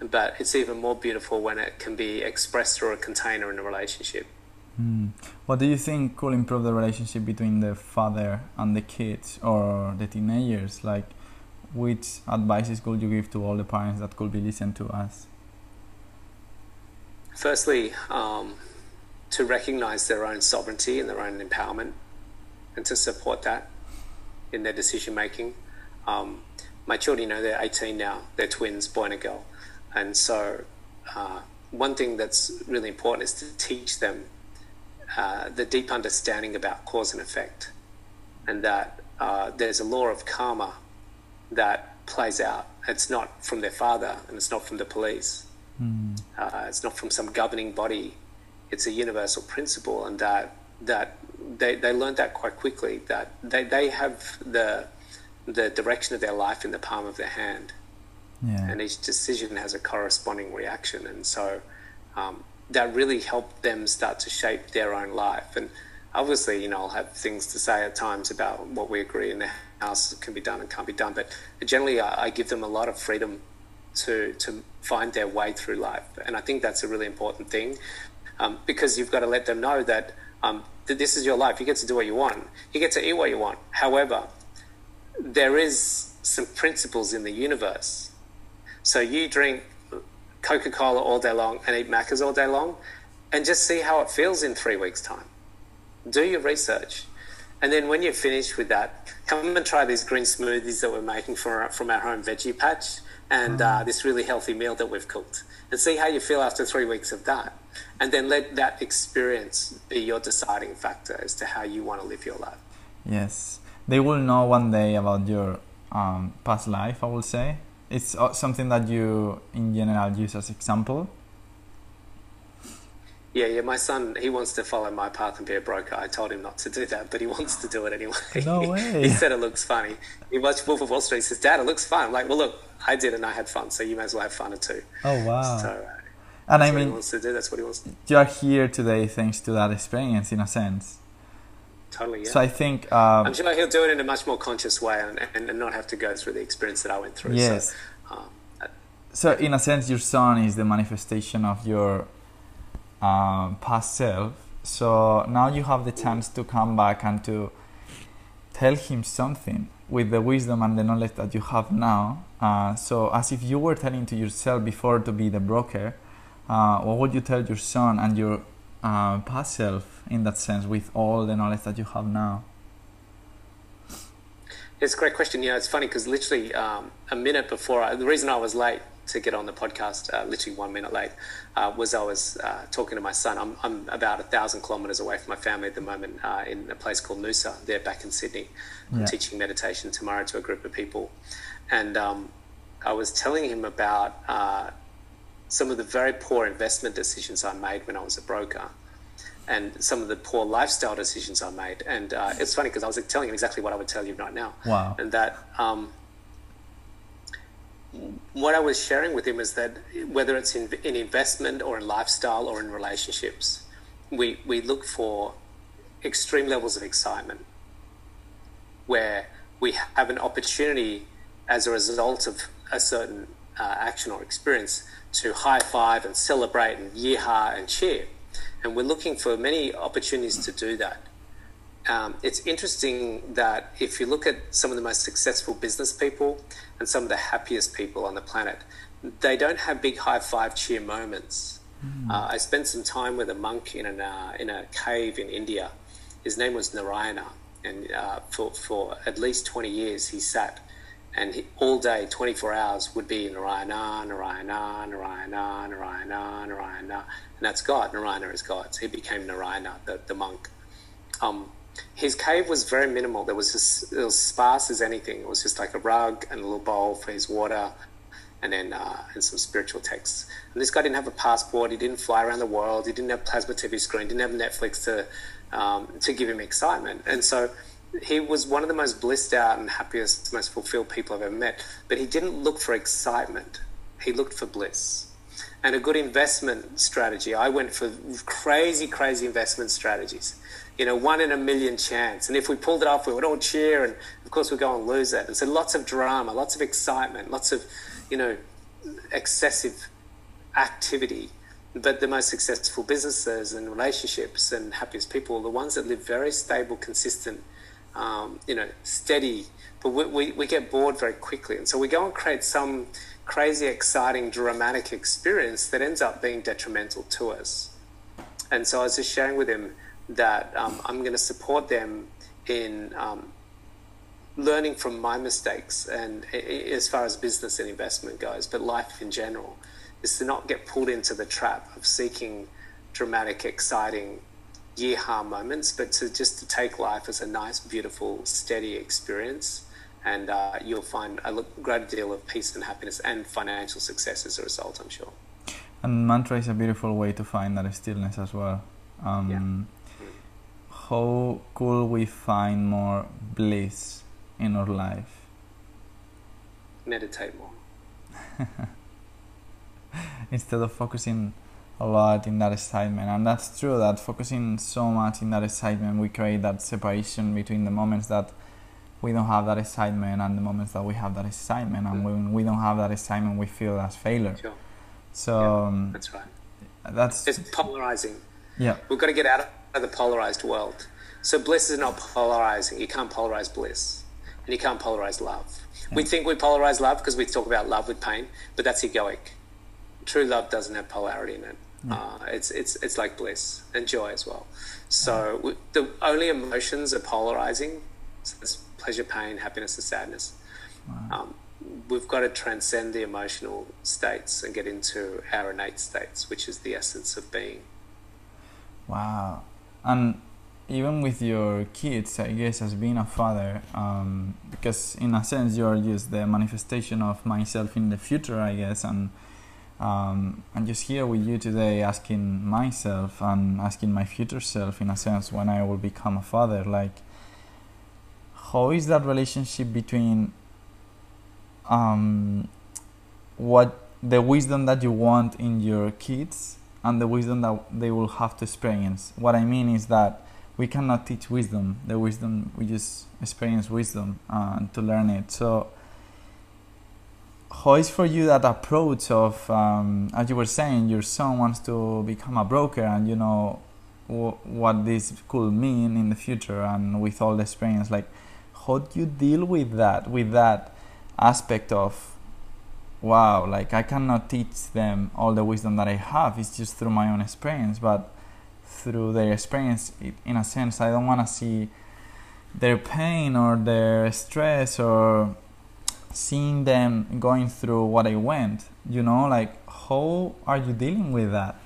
but it's even more beautiful when it can be expressed through a container in a relationship. Mm. What do you think could improve the relationship between the father and the kids or the teenagers? Like, which advices could you give to all the parents that could be listened to us? Firstly, um, to recognize their own sovereignty and their own empowerment and to support that in their decision making. Um, my children, you know, they're 18 now, they're twins, boy and a girl. And so, uh, one thing that's really important is to teach them uh, the deep understanding about cause and effect, and that uh, there's a law of karma that plays out. It's not from their father, and it's not from the police. Mm. it's not from some governing body. It's a universal principle, and that that they, they learned that quite quickly. That they, they have the the direction of their life in the palm of their hand, yeah. and each decision has a corresponding reaction. And so um, that really helped them start to shape their own life. And obviously, you know, I'll have things to say at times about what we agree in the house can be done and can't be done. But generally, I, I give them a lot of freedom to to find their way through life, and I think that's a really important thing um, because you've got to let them know that um, that this is your life. You get to do what you want. You get to eat what you want. However, there is some principles in the universe. So you drink Coca Cola all day long and eat Maccas all day long, and just see how it feels in three weeks' time. Do your research. And then when you're finished with that, come and try these green smoothies that we're making from our, from our home veggie patch and uh, mm. this really healthy meal that we've cooked. And see how you feel after three weeks of that. And then let that experience be your deciding factor as to how you want to live your life. Yes. They will know one day about your um, past life, I will say. It's uh, something that you in general use as example. Yeah yeah my son he wants to follow my path and be a broker. I told him not to do that but he wants to do it anyway. No way. he said it looks funny. He watched wolf of wall street. He says dad it looks fun. I'm like well look i did and i had fun so you may as well have fun too. Oh wow. So uh, and i mean wants to do that's what he wants to do. you are here today thanks to that experience in a sense totally. Yeah. So I think um, I'm sure he'll do it in a much more conscious way and, and, and, not have to go through the experience that I went through. Yes. So, um, so in a sense, your son is the manifestation of your um, past self. So now you have the chance to come back and to tell him something with the wisdom and the knowledge that you have now. Uh, so as if you were telling to yourself before to be the broker, uh, what would you tell your son and your uh, past self in that sense with all the knowledge that you have now? It's a great question. Yeah, it's funny because literally um, a minute before, I, the reason I was late to get on the podcast, uh, literally one minute late, uh, was I was uh, talking to my son. I'm, I'm about a thousand kilometres away from my family at the moment uh, in a place called Noosa. They're back in Sydney. I'm yeah. teaching meditation tomorrow to a group of people. And um, I was telling him about uh, some of the very poor investment decisions I made when I was a broker and some of the poor lifestyle decisions I made. And uh, it's funny because I was telling him exactly what I would tell you right now. Wow. And that um, what I was sharing with him is that whether it's in, in investment or in lifestyle or in relationships, we, we look for extreme levels of excitement where we have an opportunity as a result of a certain uh, action or experience to high five and celebrate and yeehaw and cheer. And we're looking for many opportunities to do that. Um, it's interesting that if you look at some of the most successful business people and some of the happiest people on the planet, they don't have big high five cheer moments. Mm. Uh, I spent some time with a monk in, an, uh, in a cave in India. His name was Narayana, and uh, for, for at least 20 years he sat and he, all day, 24 hours, would be Narayana, Narayana, Narayana, Narayana, Narayana, and that's God. Narayana is God. So he became Narayana, the, the monk. Um, his cave was very minimal. There was just, it was sparse as anything. It was just like a rug and a little bowl for his water, and then uh, and some spiritual texts. And this guy didn't have a passport. He didn't fly around the world. He didn't have plasma TV screen. Didn't have Netflix to um, to give him excitement. And so he was one of the most blissed out and happiest, most fulfilled people I've ever met. But he didn't look for excitement. He looked for bliss. And a good investment strategy. I went for crazy, crazy investment strategies. You know, one in a million chance. And if we pulled it off, we would all cheer. And of course, we'd go and lose it. And so lots of drama, lots of excitement, lots of, you know, excessive activity. But the most successful businesses and relationships and happiest people are the ones that live very stable, consistent, um, you know, steady. But we, we, we get bored very quickly. And so we go and create some crazy, exciting, dramatic experience that ends up being detrimental to us. And so I was just sharing with him that um, I'm going to support them in um, learning from my mistakes and as far as business and investment goes, but life in general is to not get pulled into the trap of seeking dramatic, exciting yeehaw moments, but to just to take life as a nice, beautiful, steady experience. And uh, you'll find a great deal of peace and happiness and financial success as a result, I'm sure. And mantra is a beautiful way to find that stillness as well. Um, yeah. How could we find more bliss in our life? Meditate more. Instead of focusing a lot in that excitement, and that's true that focusing so much in that excitement, we create that separation between the moments that we don't have that excitement and the moments that we have that excitement, and when we don't have that excitement, we feel as failure. Sure. So yeah, um, that's right. That's it's polarizing. Yeah, we've got to get out of the polarized world. So bliss is not polarizing. You can't polarize bliss, and you can't polarize love. Yeah. We think we polarize love because we talk about love with pain, but that's egoic. True love doesn't have polarity in it. Yeah. Uh, it's it's it's like bliss and joy as well. So we, the only emotions are polarizing. So it's pleasure, pain, happiness, and sadness. Wow. Um, we've got to transcend the emotional states and get into our innate states, which is the essence of being. Wow. And even with your kids, I guess, as being a father, um, because in a sense you're just the manifestation of myself in the future, I guess, and um, I'm just here with you today asking myself and asking my future self, in a sense, when I will become a father, like, how is that relationship between um, what the wisdom that you want in your kids and the wisdom that they will have to experience. What I mean is that we cannot teach wisdom. The wisdom we just experience wisdom uh, to learn it. So, how is for you that approach of, um, as you were saying, your son wants to become a broker, and you know w- what this could mean in the future, and with all the experience, like how do you deal with that? With that aspect of wow like i cannot teach them all the wisdom that i have it's just through my own experience but through their experience it, in a sense i don't want to see their pain or their stress or seeing them going through what i went you know like how are you dealing with that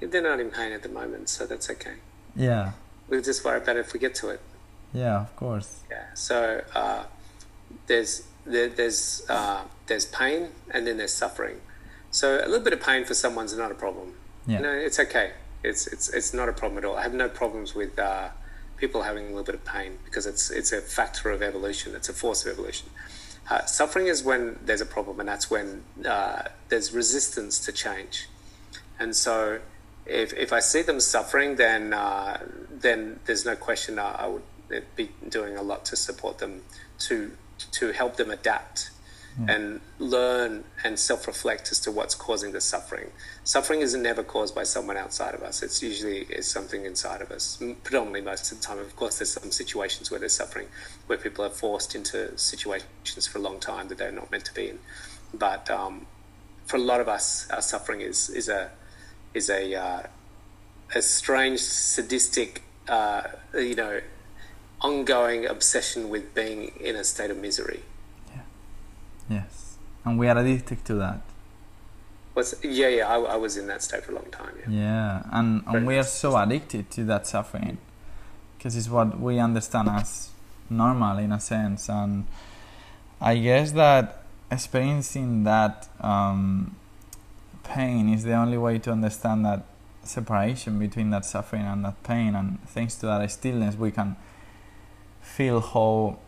they're not in pain at the moment so that's okay yeah we'll just worry about it if we get to it yeah of course yeah so uh, there's there, there's uh, there's pain and then there's suffering. So a little bit of pain for someone's not a problem. Yeah. You know, it's okay. It's it's it's not a problem at all. I have no problems with uh, people having a little bit of pain because it's it's a factor of evolution. It's a force of evolution. Uh, suffering is when there's a problem, and that's when uh, there's resistance to change. And so, if if I see them suffering, then uh, then there's no question I would be doing a lot to support them to to help them adapt mm. and learn and self reflect as to what's causing the suffering. Suffering is never caused by someone outside of us. It's usually is something inside of us. Predominantly, most of the time. Of course, there's some situations where there's suffering, where people are forced into situations for a long time that they're not meant to be in. But um, for a lot of us, our suffering is is a is a uh, a strange, sadistic, uh, you know, ongoing obsession with being in a state of misery. Yes, and we are addicted to that. What's, yeah, yeah, I, I was in that state for a long time. Yeah, Yeah, and, and we are so addicted to that suffering because it's what we understand as normal in a sense. And I guess that experiencing that um, pain is the only way to understand that separation between that suffering and that pain. And thanks to that stillness, we can feel how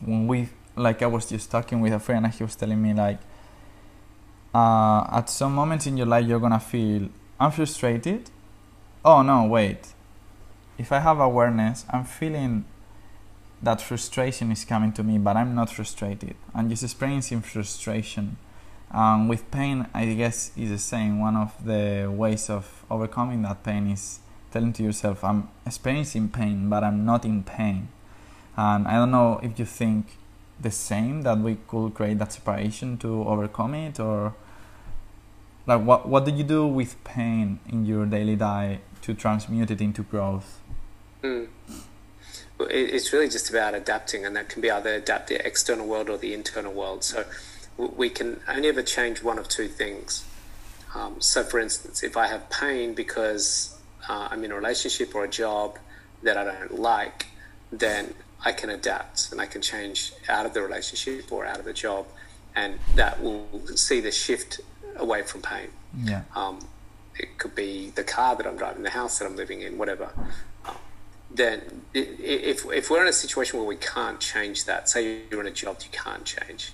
when we like I was just talking with a friend and he was telling me like uh, at some moments in your life you're gonna feel I'm frustrated. Oh no, wait. If I have awareness, I'm feeling that frustration is coming to me, but I'm not frustrated. I'm just experiencing frustration. Um, with pain, I guess is the same. One of the ways of overcoming that pain is telling to yourself, "I'm experiencing pain, but I'm not in pain." And I don't know if you think the same that we could create that separation to overcome it, or like what what do you do with pain in your daily life to transmute it into growth? Mm. It's really just about adapting, and that can be either adapt the external world or the internal world. So we can only ever change one of two things. Um, so, for instance, if I have pain because uh, I'm in a relationship or a job that I don't like, then I can adapt and I can change out of the relationship or out of the job, and that will see the shift away from pain. Yeah. Um, it could be the car that I'm driving, the house that I'm living in, whatever. Um, then, if if we're in a situation where we can't change that, say you're in a job you can't change,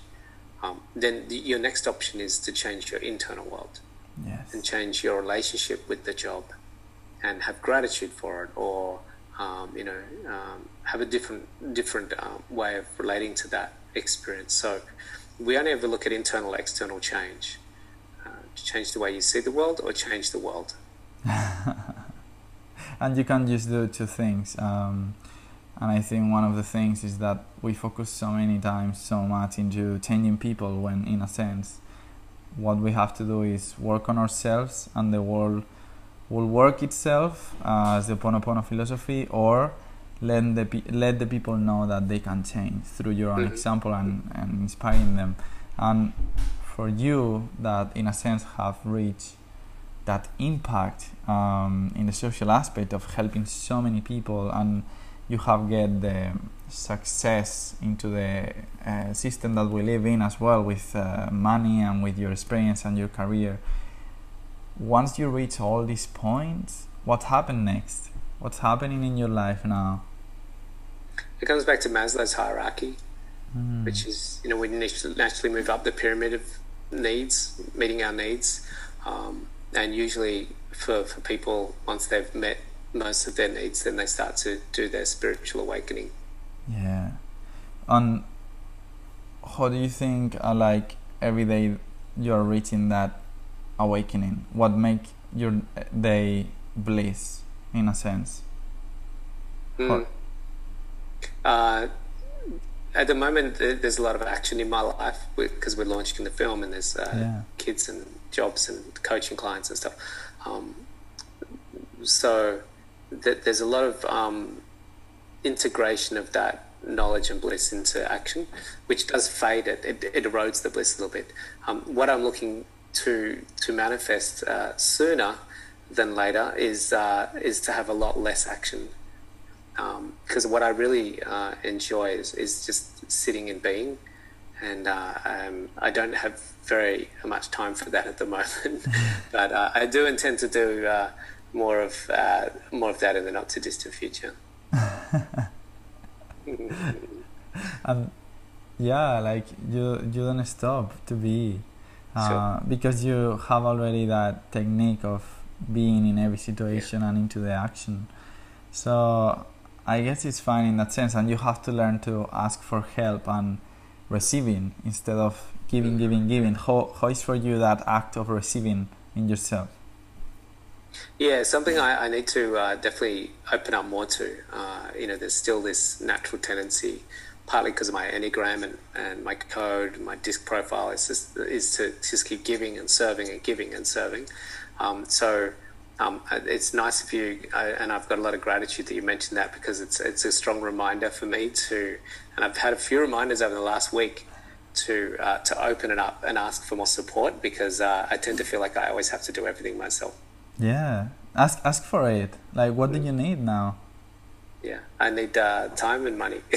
um, then the, your next option is to change your internal world Yes. and change your relationship with the job, and have gratitude for it, or um, you know, um, have a different different um, way of relating to that experience. So, we only ever look at internal, external change. Uh, to change the way you see the world, or change the world. and you can just do two things. Um, and I think one of the things is that we focus so many times so much into changing people when, in a sense, what we have to do is work on ourselves and the world will work itself as the Ponopono philosophy or let the, pe- let the people know that they can change through your own Mhm. example and, and inspiring them. And for you that in a sense have reached that impact um, in the social aspect of helping so many people and you have get the success into the uh, system that we live in as well with uh, money and with your experience and your career once you reach all these points what happened next what's happening in your life now It comes back to Maslow's hierarchy, Mm. which is you know we naturally move up the pyramid of needs, meeting our needs, um, and usually for for people once they've met most of their needs, then they start to do their spiritual awakening. Yeah. And how do you think, uh, like, every day you're reaching that awakening? What make your day bliss, in a sense? Mm. Uh, at the moment, there's a lot of action in my life because we're launching the film, and there's uh, Yeah. kids and jobs and coaching clients and stuff. Um, so th- there's a lot of um, integration of that knowledge and bliss into action, which does fade it. It, it erodes the bliss a little bit. Um, what I'm looking to to manifest uh, sooner than later is uh, is to have a lot less action because what I really uh, enjoy is, is just sitting and being, and uh, um, I don't have very much time for that at the moment. but uh, I do intend to do uh, more of more of that in the not too distant future. and yeah, like you you don't stop to be, uh, Sure. because you have already that technique of being in every situation and into the action. So I guess it's fine in that sense, and you have to learn to ask for help and receiving instead of giving, giving, giving. How how is for you that act of receiving in yourself? Yeah, something I, I need to uh, definitely open up more to. Uh, you know, there's still this natural tendency, partly because of my enneagram and, and my code, and my disc profile, is just is to just keep giving and serving and giving and serving. Um, so um, it's nice of you, uh, and I've got a lot of gratitude that you mentioned that because it's it's a strong reminder for me to, and I've had a few reminders over the last week to uh, to open it up and ask for more support because uh, I tend to feel like I always have to do everything myself. Yeah, ask ask for it. Like, what do you need now? Yeah, I need uh, time and money.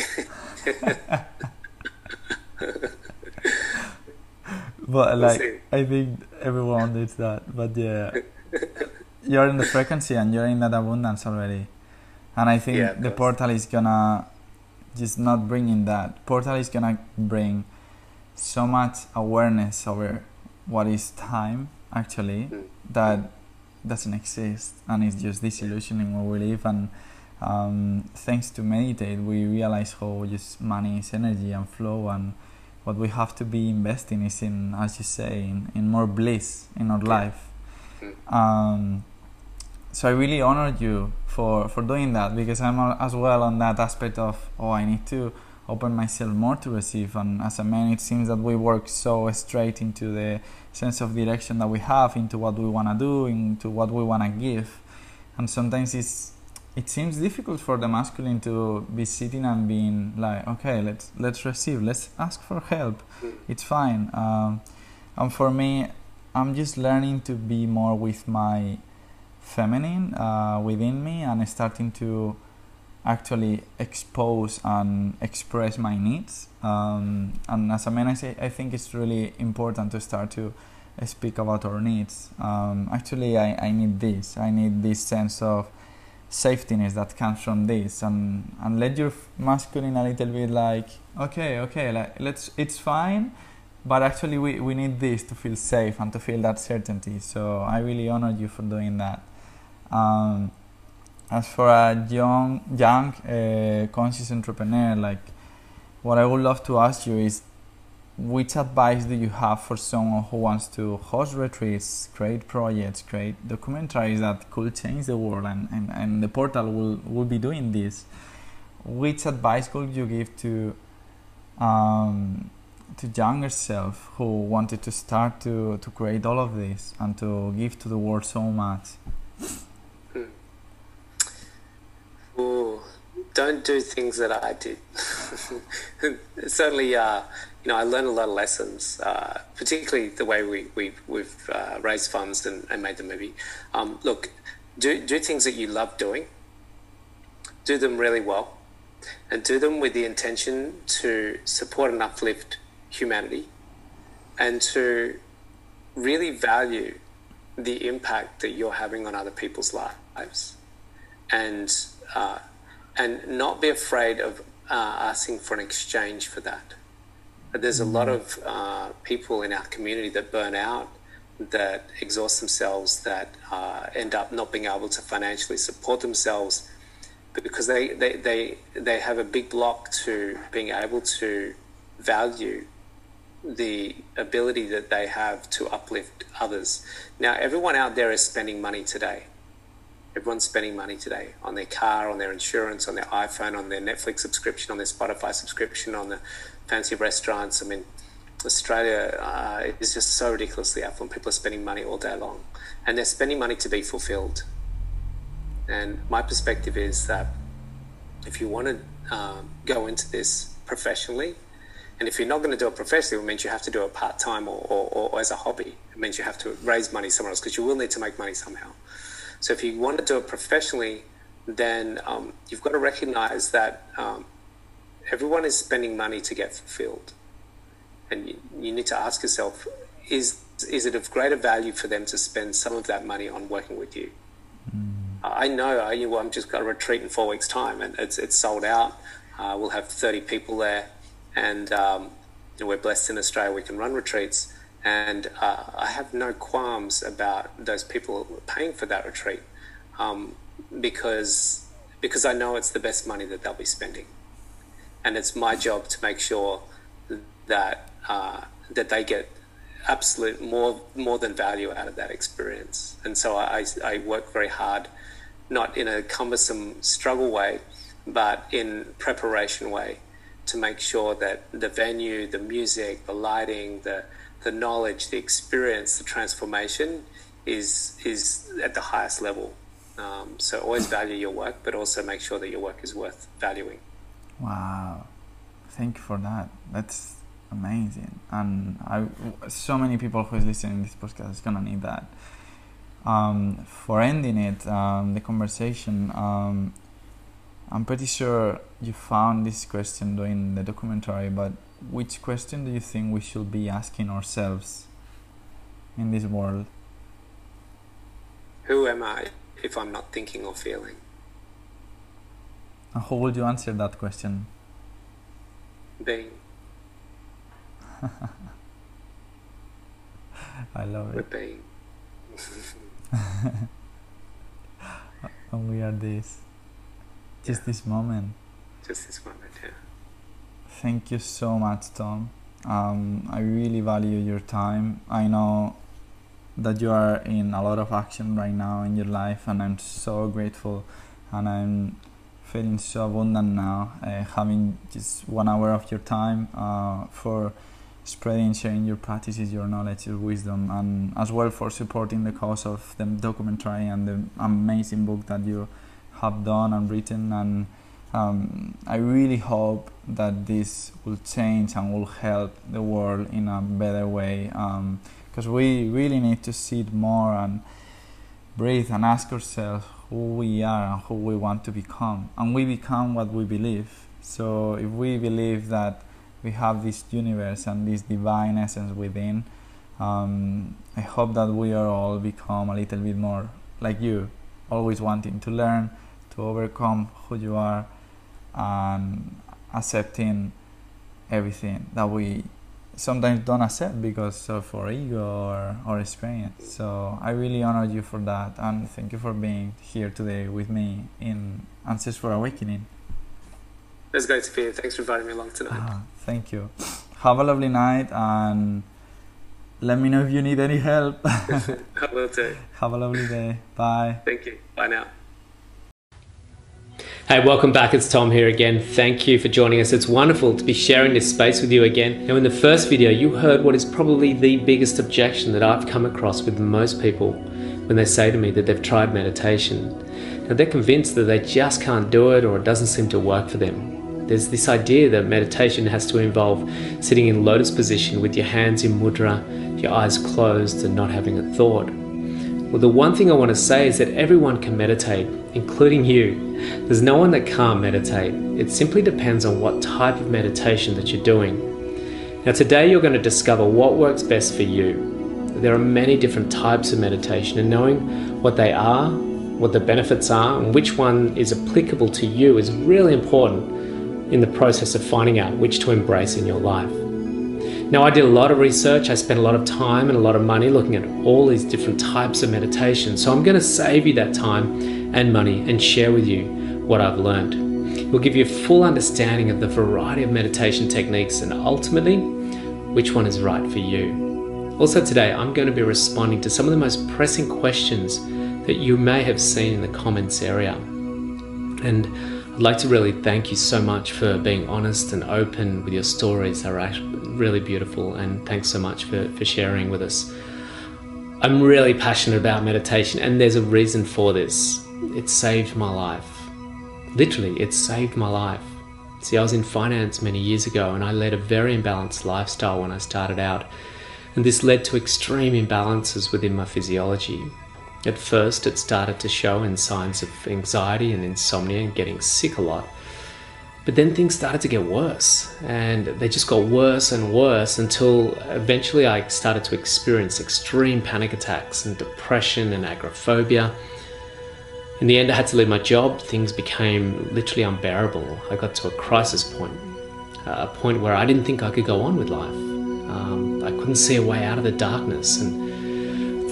but like, I think everyone needs that. But yeah you're in the frequency and you're in that abundance already. And I think yeah, the portal is gonna just not bringing that. Portal is gonna bring so much awareness over what is time actually mm. that doesn't exist and it's just disillusioning where we live and um, thanks to meditate we realize how just money is energy and flow and what we have to be investing is in as you say in, in more bliss in our life. Um, so I really honored you for for doing that because I'm as well on that aspect of oh I need to open myself more to receive and as a man it seems that we work so straight into the sense of direction that we have into what we want to do into what we want to give. And sometimes it's it seems difficult for the masculine to be sitting and being like okay let's let's receive let's ask for help it's fine um, and for me i'm just learning to be more with my feminine uh, within me and starting to actually expose and express my needs. Um, and as a man, I, say, I think it's really important to start to speak about our needs. Um, actually, I, I need this. I need this sense of safetyness that comes from this. And and let your masculine a little bit like okay okay like, let's it's fine but actually we, we need this to feel safe and to feel that certainty. So i really honor you for doing that. Um, as for a young, young uh, conscious entrepreneur, like what I would love to ask you is, which advice do you have for someone who wants to host retreats, create projects, create documentaries that could change the world, and, and, and the portal will, will be doing this? Which advice could you give to um, to younger self who wanted to start to, to create all of this and to give to the world so much? Don't do things that I did. Certainly, uh, you know, I learned a lot of lessons, uh, particularly the way we, we, we've uh, raised funds and, and, made the movie. Um, look, do, do things that you love doing, do them really well, and do them with the intention to support and uplift humanity and to really value the impact that you're having on other people's lives. And uh, and not be afraid of uh, asking for an exchange for that. There's a lot of uh, people in our community that burn out, that exhaust themselves, that uh, end up not being able to financially support themselves because they, they, they, they have a big block to being able to value the ability that they have to uplift others. Now, everyone out there is spending money today. Everyone's spending money today on their car, on their insurance, on their iPhone, on their Netflix subscription, on their Spotify subscription, on the fancy restaurants. I mean, Australia uh, is just so ridiculously affluent. People are spending money all day long, and they're spending money to be fulfilled. And my perspective is that if you want to um, go into this professionally, and if you're not going to do it professionally, it means you have to do it part time or, or, or, as a hobby. It means you have to raise money somewhere else because you will need to make money somehow. So if you want to do it professionally, then um, you've got to recognize that um, everyone is spending money to get fulfilled. And you, you, need to ask yourself, is, is it of greater value for them to spend some of that money on working with you? Mm. I know I, you I'm just got a retreat in four weeks' time and it's, it's sold out. Uh, we'll have 30 people there. And um, you know, we're blessed in Australia, we can run retreats. And uh, I have no qualms about those people paying for that retreat um, because, because I know it's the best money that they'll be spending. And it's my job to make sure that, uh, that they get absolute more, more than value out of that experience. And so I, I work very hard, not in a cumbersome struggle way, but in preparation way to make sure that the venue, the music, the lighting, the the knowledge, the experience, the transformation is is at the highest level. Um, so always value your work, but also make sure that your work is worth valuing. Wow, thank you for that. That's amazing, and I so many people who is listening to this podcast is gonna need that. Um, for ending it, um, the conversation, um, I'm pretty sure you found this question doing the documentary, but which question do you think we should be asking ourselves in this world? Who am I if I'm not thinking or feeling? And how would you answer that question? Being. I love it. We're being. and we are this. Just yeah. this moment. Just this moment. Thank you so much, Tom. Um, I really value your time. I know that you are in a lot of action right now in your life, and I'm so grateful. And I'm feeling so abundant now, uh, having just one hour of your time uh, for spreading, sharing your practices, your knowledge, your wisdom, and as well for supporting the cause of the documentary and the amazing book that you have done and written. And um, I really hope that this will change and will help the world in a better way. Because um, we really need to see it more and breathe and ask ourselves who we are and who we want to become. And we become what we believe. So if we believe that we have this universe and this divine essence within. Um, I hope that we are all become a little bit more like you, always wanting to learn, to overcome who you are, and accepting everything that we sometimes don't accept because of our ego or our experience. So I really honor you for that, and thank you for being here today with me in Answers for Awakening. It's great to be here. Thanks for inviting me along tonight. Ah, thank you. Have a lovely night and let me know if you need any help. I will do. Have a lovely day. Bye. Thank you. Bye now. Hey, welcome back. It's Tom here again. Thank you for joining us. It's wonderful to be sharing this space with you again. Now, in the first video, you heard what is probably the biggest objection that I've come across with most people when they say to me that they've tried meditation. Now, they're convinced that they just can't do it or it doesn't seem to work for them. There's this idea that meditation has to involve sitting in lotus position with your hands in mudra, your eyes closed, and not having a thought. Well, the one thing I want to say is that everyone can meditate, including you. There's no one that can't meditate. It simply depends on what type of meditation that you're doing. Now, today you're going to discover what works best for you. There are many different types of meditation, and knowing what they are, what the benefits are, and which one is applicable to you is really important in the process of finding out which to embrace in your life. Now, I did a lot of research, I spent a lot of time and a lot of money looking at all these different types of meditation. So, I'm going to save you that time and money and share with you what I've learned. It will give you a full understanding of the variety of meditation techniques and ultimately which one is right for you. Also, today I'm going to be responding to some of the most pressing questions that you may have seen in the comments area. And I'd like to really thank you so much for being honest and open with your stories. They're really beautiful, and thanks so much for, for sharing with us. I'm really passionate about meditation, and there's a reason for this. It saved my life. Literally, it saved my life. See, I was in finance many years ago, and I led a very imbalanced lifestyle when I started out. And this led to extreme imbalances within my physiology. At first, it started to show in signs of anxiety and insomnia and getting sick a lot. But then things started to get worse, and they just got worse and worse until eventually I started to experience extreme panic attacks and depression and agoraphobia. In the end, I had to leave my job. Things became literally unbearable. I got to a crisis point, a point where I didn't think I could go on with life. Um, I couldn't see a way out of the darkness, and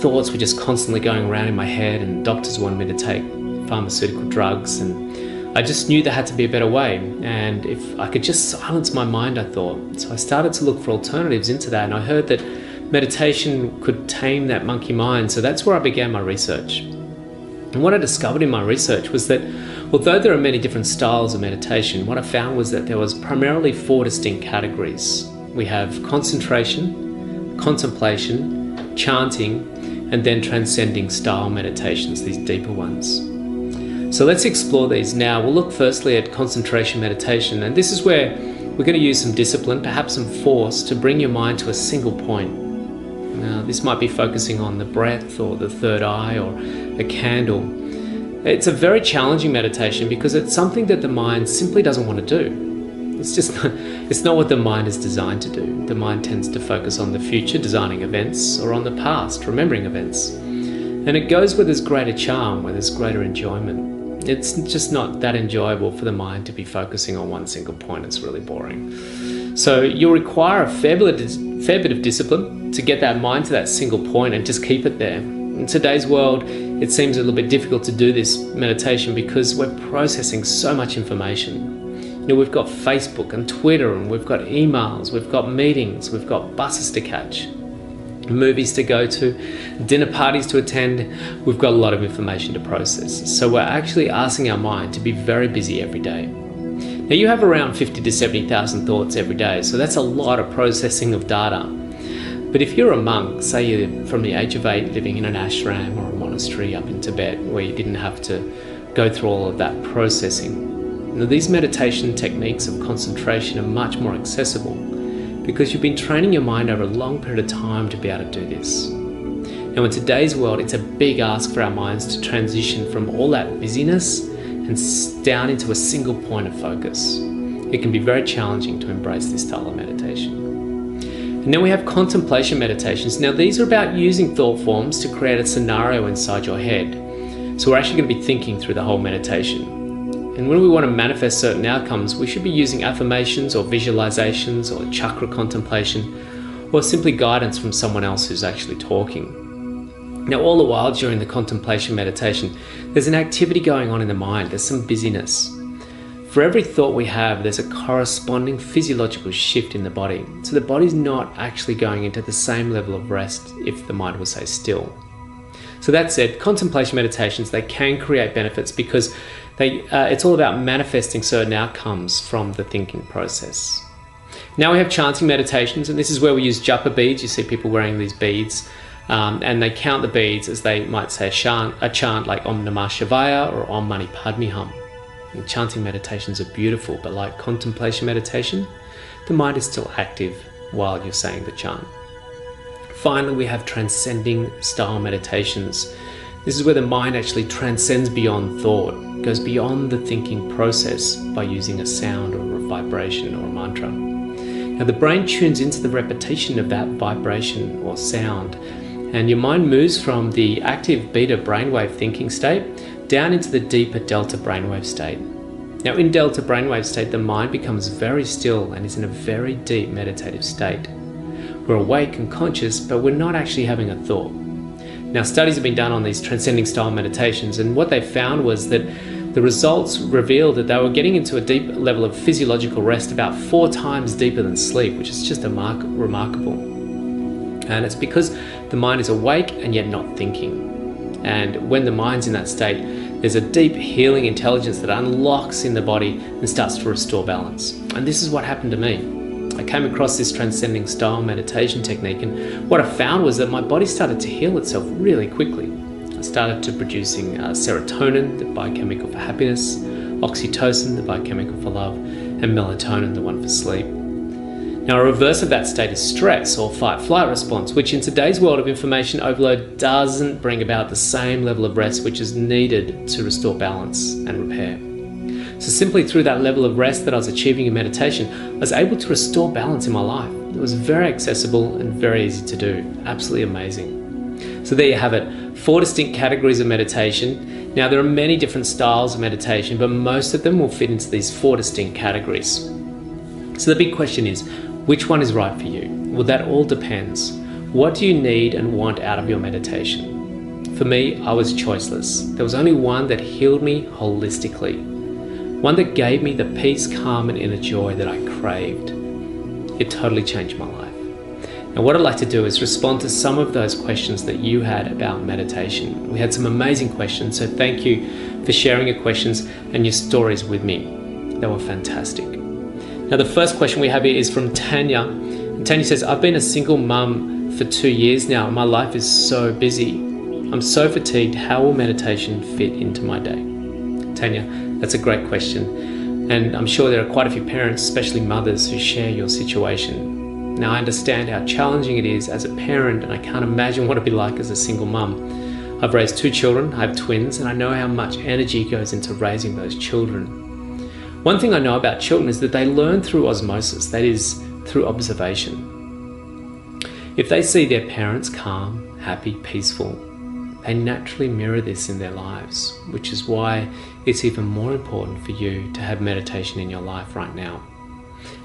thoughts were just constantly going around in my head, and doctors wanted me to take pharmaceutical drugs, and I just knew there had to be a better way. And if I could just silence my mind, I thought. So I started to look for alternatives into that, and I heard that meditation could tame that monkey mind. So that's where I began my research. And what I discovered in my research was that although there are many different styles of meditation, what I found was that there was primarily four distinct categories. We have concentration, contemplation, chanting, and then transcending style meditations, these deeper ones. So let's explore these now. We'll look firstly at concentration meditation, and this is where we're going to use some discipline, perhaps some force, to bring your mind to a single point. Now, this might be focusing on the breath or the third eye or a candle. It's a very challenging meditation because it's something that the mind simply doesn't want to do. It's just not, it's not what the mind is designed to do. The mind tends to focus on the future, designing events, or on the past, remembering events. And it goes where there's greater charm, where there's greater enjoyment it's just not that enjoyable for the mind to be focusing on one single point. It's really boring. So you'll require a fair bit of, fair bit of discipline to get that mind to that single point and just keep it there. In today's world, it seems a little bit difficult to do this meditation because we're processing so much information. Know, we've got Facebook and Twitter, and we've got emails, we've got meetings, we've got buses to catch movies to go to, dinner parties to attend. We've got a lot of information to process. So we're actually asking our mind to be very busy every day. Now you have around 50 to 70,000 thoughts every day, so that's a lot of processing of data. But if you're a monk, say you're from the age of eight living in an ashram or a monastery up in Tibet where you didn't have to go through all of that processing, now these meditation techniques of concentration are much more accessible because you've been training your mind over a long period of time to be able to do this. Now, in today's world, it's a big ask for our minds to transition from all that busyness and down into a single point of focus. It can be very challenging to embrace this style of meditation. And then we have contemplation meditations. Now, these are about using thought forms to create a scenario inside your head. So, we're actually going to be thinking through the whole meditation. And when we want to manifest certain outcomes, we should be using affirmations or visualizations or chakra contemplation or simply guidance from someone else who's actually talking. Now, all the while during the contemplation meditation, there's an activity going on in the mind, there's some busyness. For every thought we have, there's a corresponding physiological shift in the body. So the body's not actually going into the same level of rest if the mind was, say, still. So that said, contemplation meditations, they can create benefits because uh, it's all about manifesting certain outcomes from the thinking process. Now we have chanting meditations, and this is where we use japa beads. You see people wearing these beads, um, and they count the beads as they might say a chant, a chant like Om Namah Shivaya or Om Mani Padme Hum. And chanting meditations are beautiful, but like contemplation meditation, the mind is still active while you're saying the chant. Finally, we have transcending style meditations. This is where the mind actually transcends beyond thought, goes beyond the thinking process by using a sound or a vibration or a mantra. Now, the brain tunes into the repetition of that vibration or sound, and your mind moves from the active beta brainwave thinking state down into the deeper delta brainwave state. Now, in delta brainwave state, the mind becomes very still and is in a very deep meditative state. We're awake and conscious, but we're not actually having a thought. Now, studies have been done on these transcending style meditations, and what they found was that the results revealed that they were getting into a deep level of physiological rest about four times deeper than sleep, which is just mark- remarkable. And it's because the mind is awake and yet not thinking. And when the mind's in that state, there's a deep healing intelligence that unlocks in the body and starts to restore balance. And this is what happened to me. I came across this transcending style meditation technique, and what I found was that my body started to heal itself really quickly. I started to producing uh, serotonin, the biochemical for happiness, oxytocin, the biochemical for love, and melatonin, the one for sleep. Now, a reverse of that state is stress or fight flight response, which in today's world of information overload doesn't bring about the same level of rest which is needed to restore balance and repair. So, simply through that level of rest that I was achieving in meditation, I was able to restore balance in my life. It was very accessible and very easy to do. Absolutely amazing. So, there you have it four distinct categories of meditation. Now, there are many different styles of meditation, but most of them will fit into these four distinct categories. So, the big question is which one is right for you? Well, that all depends. What do you need and want out of your meditation? For me, I was choiceless. There was only one that healed me holistically one that gave me the peace, calm, and inner joy that I craved. It totally changed my life. Now, what I'd like to do is respond to some of those questions that you had about meditation. We had some amazing questions, so thank you for sharing your questions and your stories with me. They were fantastic. Now, the first question we have here is from Tanya. And Tanya says, I've been a single mum for two years now, and my life is so busy. I'm so fatigued. How will meditation fit into my day? Tanya, that's a great question. And I'm sure there are quite a few parents, especially mothers, who share your situation. Now, I understand how challenging it is as a parent, and I can't imagine what it'd be like as a single mum. I've raised two children, I have twins, and I know how much energy goes into raising those children. One thing I know about children is that they learn through osmosis, that is, through observation. If they see their parents calm, happy, peaceful, they naturally mirror this in their lives, which is why it's even more important for you to have meditation in your life right now.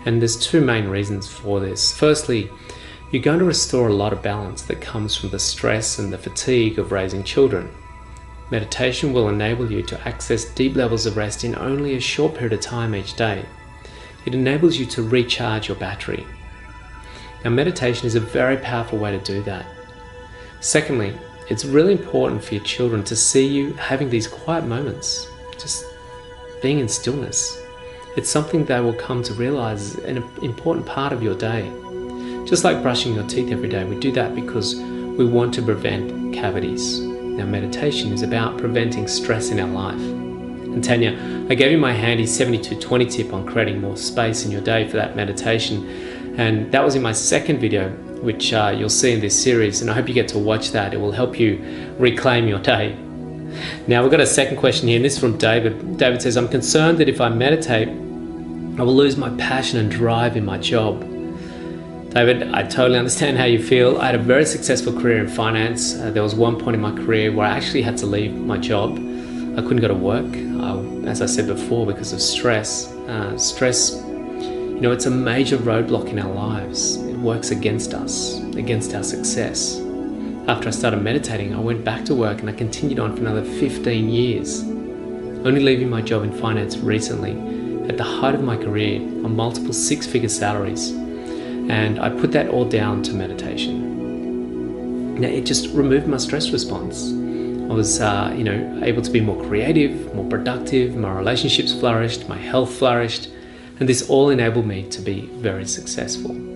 And there's two main reasons for this. Firstly, you're going to restore a lot of balance that comes from the stress and the fatigue of raising children. Meditation will enable you to access deep levels of rest in only a short period of time each day. It enables you to recharge your battery. Now, meditation is a very powerful way to do that. Secondly, it's really important for your children to see you having these quiet moments, just being in stillness. It's something they will come to realize is an important part of your day. Just like brushing your teeth every day, we do that because we want to prevent cavities. Now, meditation is about preventing stress in our life. And Tanya, I gave you my handy 7220 tip on creating more space in your day for that meditation. And that was in my second video, which uh, you'll see in this series. And I hope you get to watch that. It will help you reclaim your day. Now, we've got a second question here, and this is from David. David says, I'm concerned that if I meditate, I will lose my passion and drive in my job. David, I totally understand how you feel. I had a very successful career in finance. Uh, there was one point in my career where I actually had to leave my job. I couldn't go to work, uh, as I said before, because of stress. Uh, stress, you know, it's a major roadblock in our lives. Works against us, against our success. After I started meditating, I went back to work and I continued on for another 15 years, only leaving my job in finance recently at the height of my career on multiple six figure salaries and I put that all down to meditation. Now it just removed my stress response. I was, uh, you know, able to be more creative, more productive. My relationships flourished, my health flourished, and this all enabled me to be very successful.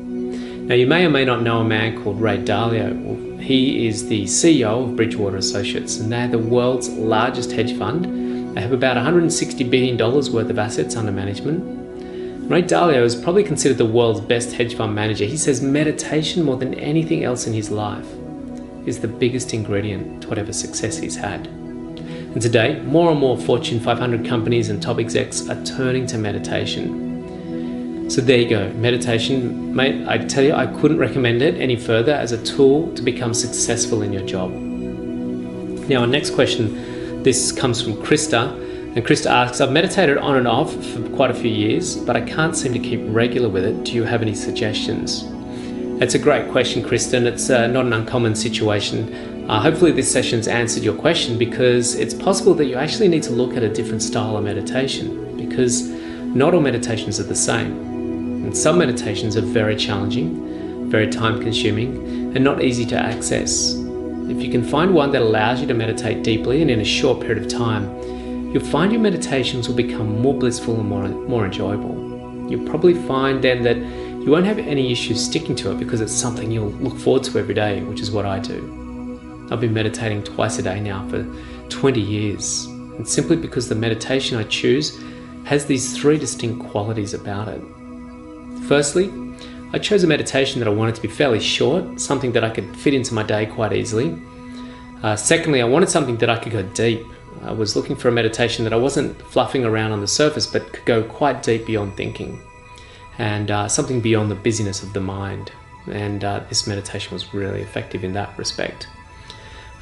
Now, you may or may not know a man called Ray Dalio. He is the CEO of Bridgewater Associates, and they're the world's largest hedge fund. They have about $160 billion worth of assets under management, Ray Dalio is probably considered the world's best hedge fund manager. He says meditation, more than anything else in his life, is the biggest ingredient to whatever success he's had. And today, more and more Fortune 500 companies and top execs are turning to meditation. So there you go, meditation, mate. I tell you, I couldn't recommend it any further as a tool to become successful in your job. Now, our next question this comes from Krista. And Krista asks, I've meditated on and off for quite a few years, but I can't seem to keep regular with it. Do you have any suggestions? It's a great question, Kristen. It's uh, not an uncommon situation. Uh, hopefully, this session's answered your question because it's possible that you actually need to look at a different style of meditation because not all meditations are the same. And some meditations are very challenging, very time consuming, and not easy to access. If you can find one that allows you to meditate deeply and in a short period of time, you'll find your meditations will become more blissful and more, more enjoyable. You'll probably find then that you won't have any issues sticking to it because it's something you'll look forward to every day, which is what I do. I've been meditating twice a day now for 20 years, and simply because the meditation I choose has these three distinct qualities about it. Firstly, I chose a meditation that I wanted to be fairly short, something that I could fit into my day quite easily. Uh, secondly, I wanted something that I could go deep, I was looking for a meditation that I wasn't fluffing around on the surface, but could go quite deep beyond thinking and uh, something beyond the busyness of the mind. And uh, this meditation was really effective in that respect.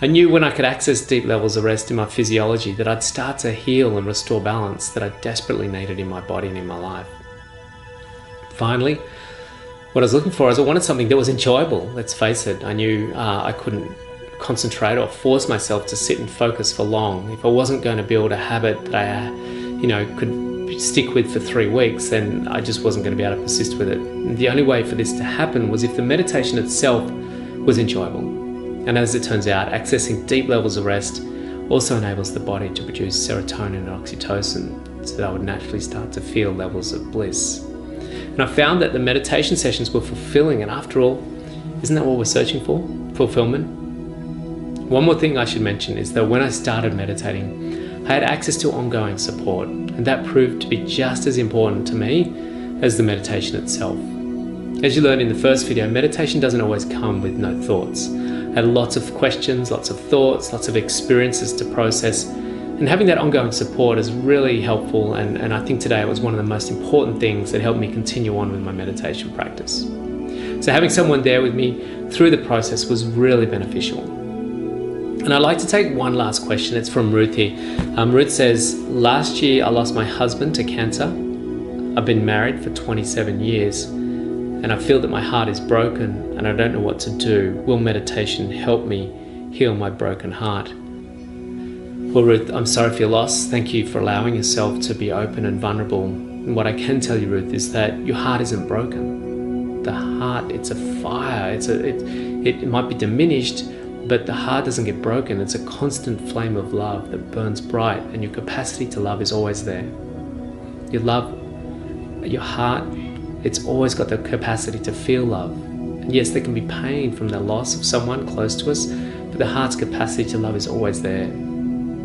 I knew when I could access deep levels of rest in my physiology that I'd start to heal and restore balance that I desperately needed in my body and in my life. Finally, what I was looking for is I wanted something that was enjoyable. Let's face it, I knew uh, I couldn't concentrate or force myself to sit and focus for long. If I wasn't going to build a habit that I, you know, could stick with for three weeks, then I just wasn't going to be able to persist with it. And the only way for this to happen was if the meditation itself was enjoyable. And as it turns out, accessing deep levels of rest also enables the body to produce serotonin and oxytocin, so that I would naturally start to feel levels of bliss. And I found that the meditation sessions were fulfilling, and after all, isn't that what we're searching for? Fulfillment. One more thing I should mention is that when I started meditating, I had access to ongoing support, and that proved to be just as important to me as the meditation itself. As you learned in the first video, meditation doesn't always come with no thoughts. I had lots of questions, lots of thoughts, lots of experiences to process, and having that ongoing support is really helpful. And, and I think today it was one of the most important things that helped me continue on with my meditation practice. So, having someone there with me through the process was really beneficial. And I'd like to take one last question. It's from Ruthie. Um, Ruth says, Last year I lost my husband to cancer. I've been married for 27 years and I feel that my heart is broken and I don't know what to do. Will meditation help me heal my broken heart? Well, Ruth, I'm sorry for your loss. Thank you for allowing yourself to be open and vulnerable. And what I can tell you, Ruth, is that your heart isn't broken. The heart, it's a fire. It's a, it, it might be diminished, but the heart doesn't get broken. It's a constant flame of love that burns bright, and your capacity to love is always there. Your love, your heart, it's always got the capacity to feel love. And yes, there can be pain from the loss of someone close to us, but the heart's capacity to love is always there.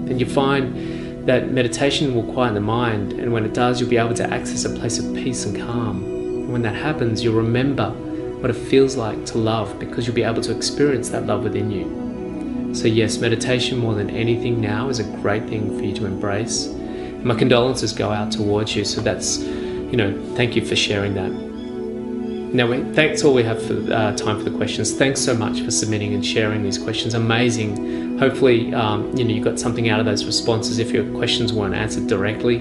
Then you find that meditation will quieten the mind, and when it does, you'll be able to access a place of peace and calm. And when that happens, you'll remember what it feels like to love because you'll be able to experience that love within you. So, yes, meditation more than anything now is a great thing for you to embrace. My condolences go out towards you, so that's, you know, thank you for sharing that. Now, we, that's all we have for uh, time for the questions. Thanks so much for submitting and sharing these questions. Amazing. Hopefully, um, you know, you got something out of those responses if your questions weren't answered directly.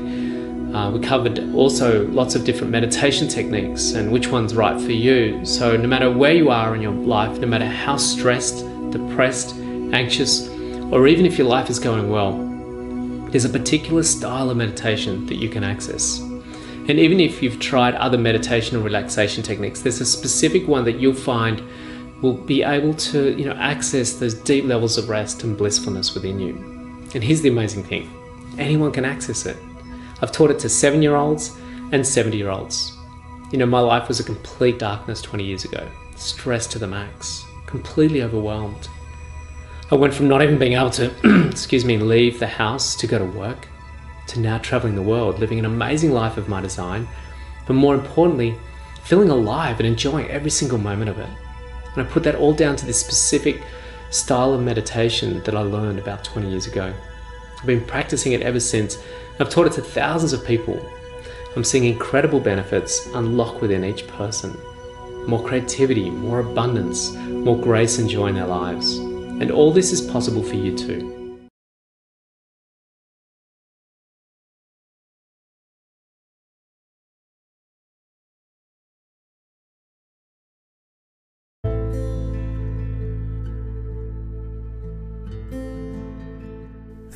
Uh, we covered also lots of different meditation techniques and which one's right for you. So, no matter where you are in your life, no matter how stressed, depressed, anxious, or even if your life is going well, there's a particular style of meditation that you can access. And even if you've tried other meditation or relaxation techniques, there's a specific one that you'll find will be able to, you know, access those deep levels of rest and blissfulness within you. And here's the amazing thing anyone can access it. I've taught it to seven year olds and 70 year olds. You know, my life was a complete darkness 20 years ago, stressed to the max, completely overwhelmed. I went from not even being able to, excuse me, leave the house to go to work to now traveling the world, living an amazing life of my design, but more importantly, feeling alive and enjoying every single moment of it. And I put that all down to this specific style of meditation that I learned about 20 years ago. I've been practicing it ever since. I've taught it to thousands of people. I'm seeing incredible benefits unlock within each person more creativity, more abundance, more grace and joy in their lives. And all this is possible for you too.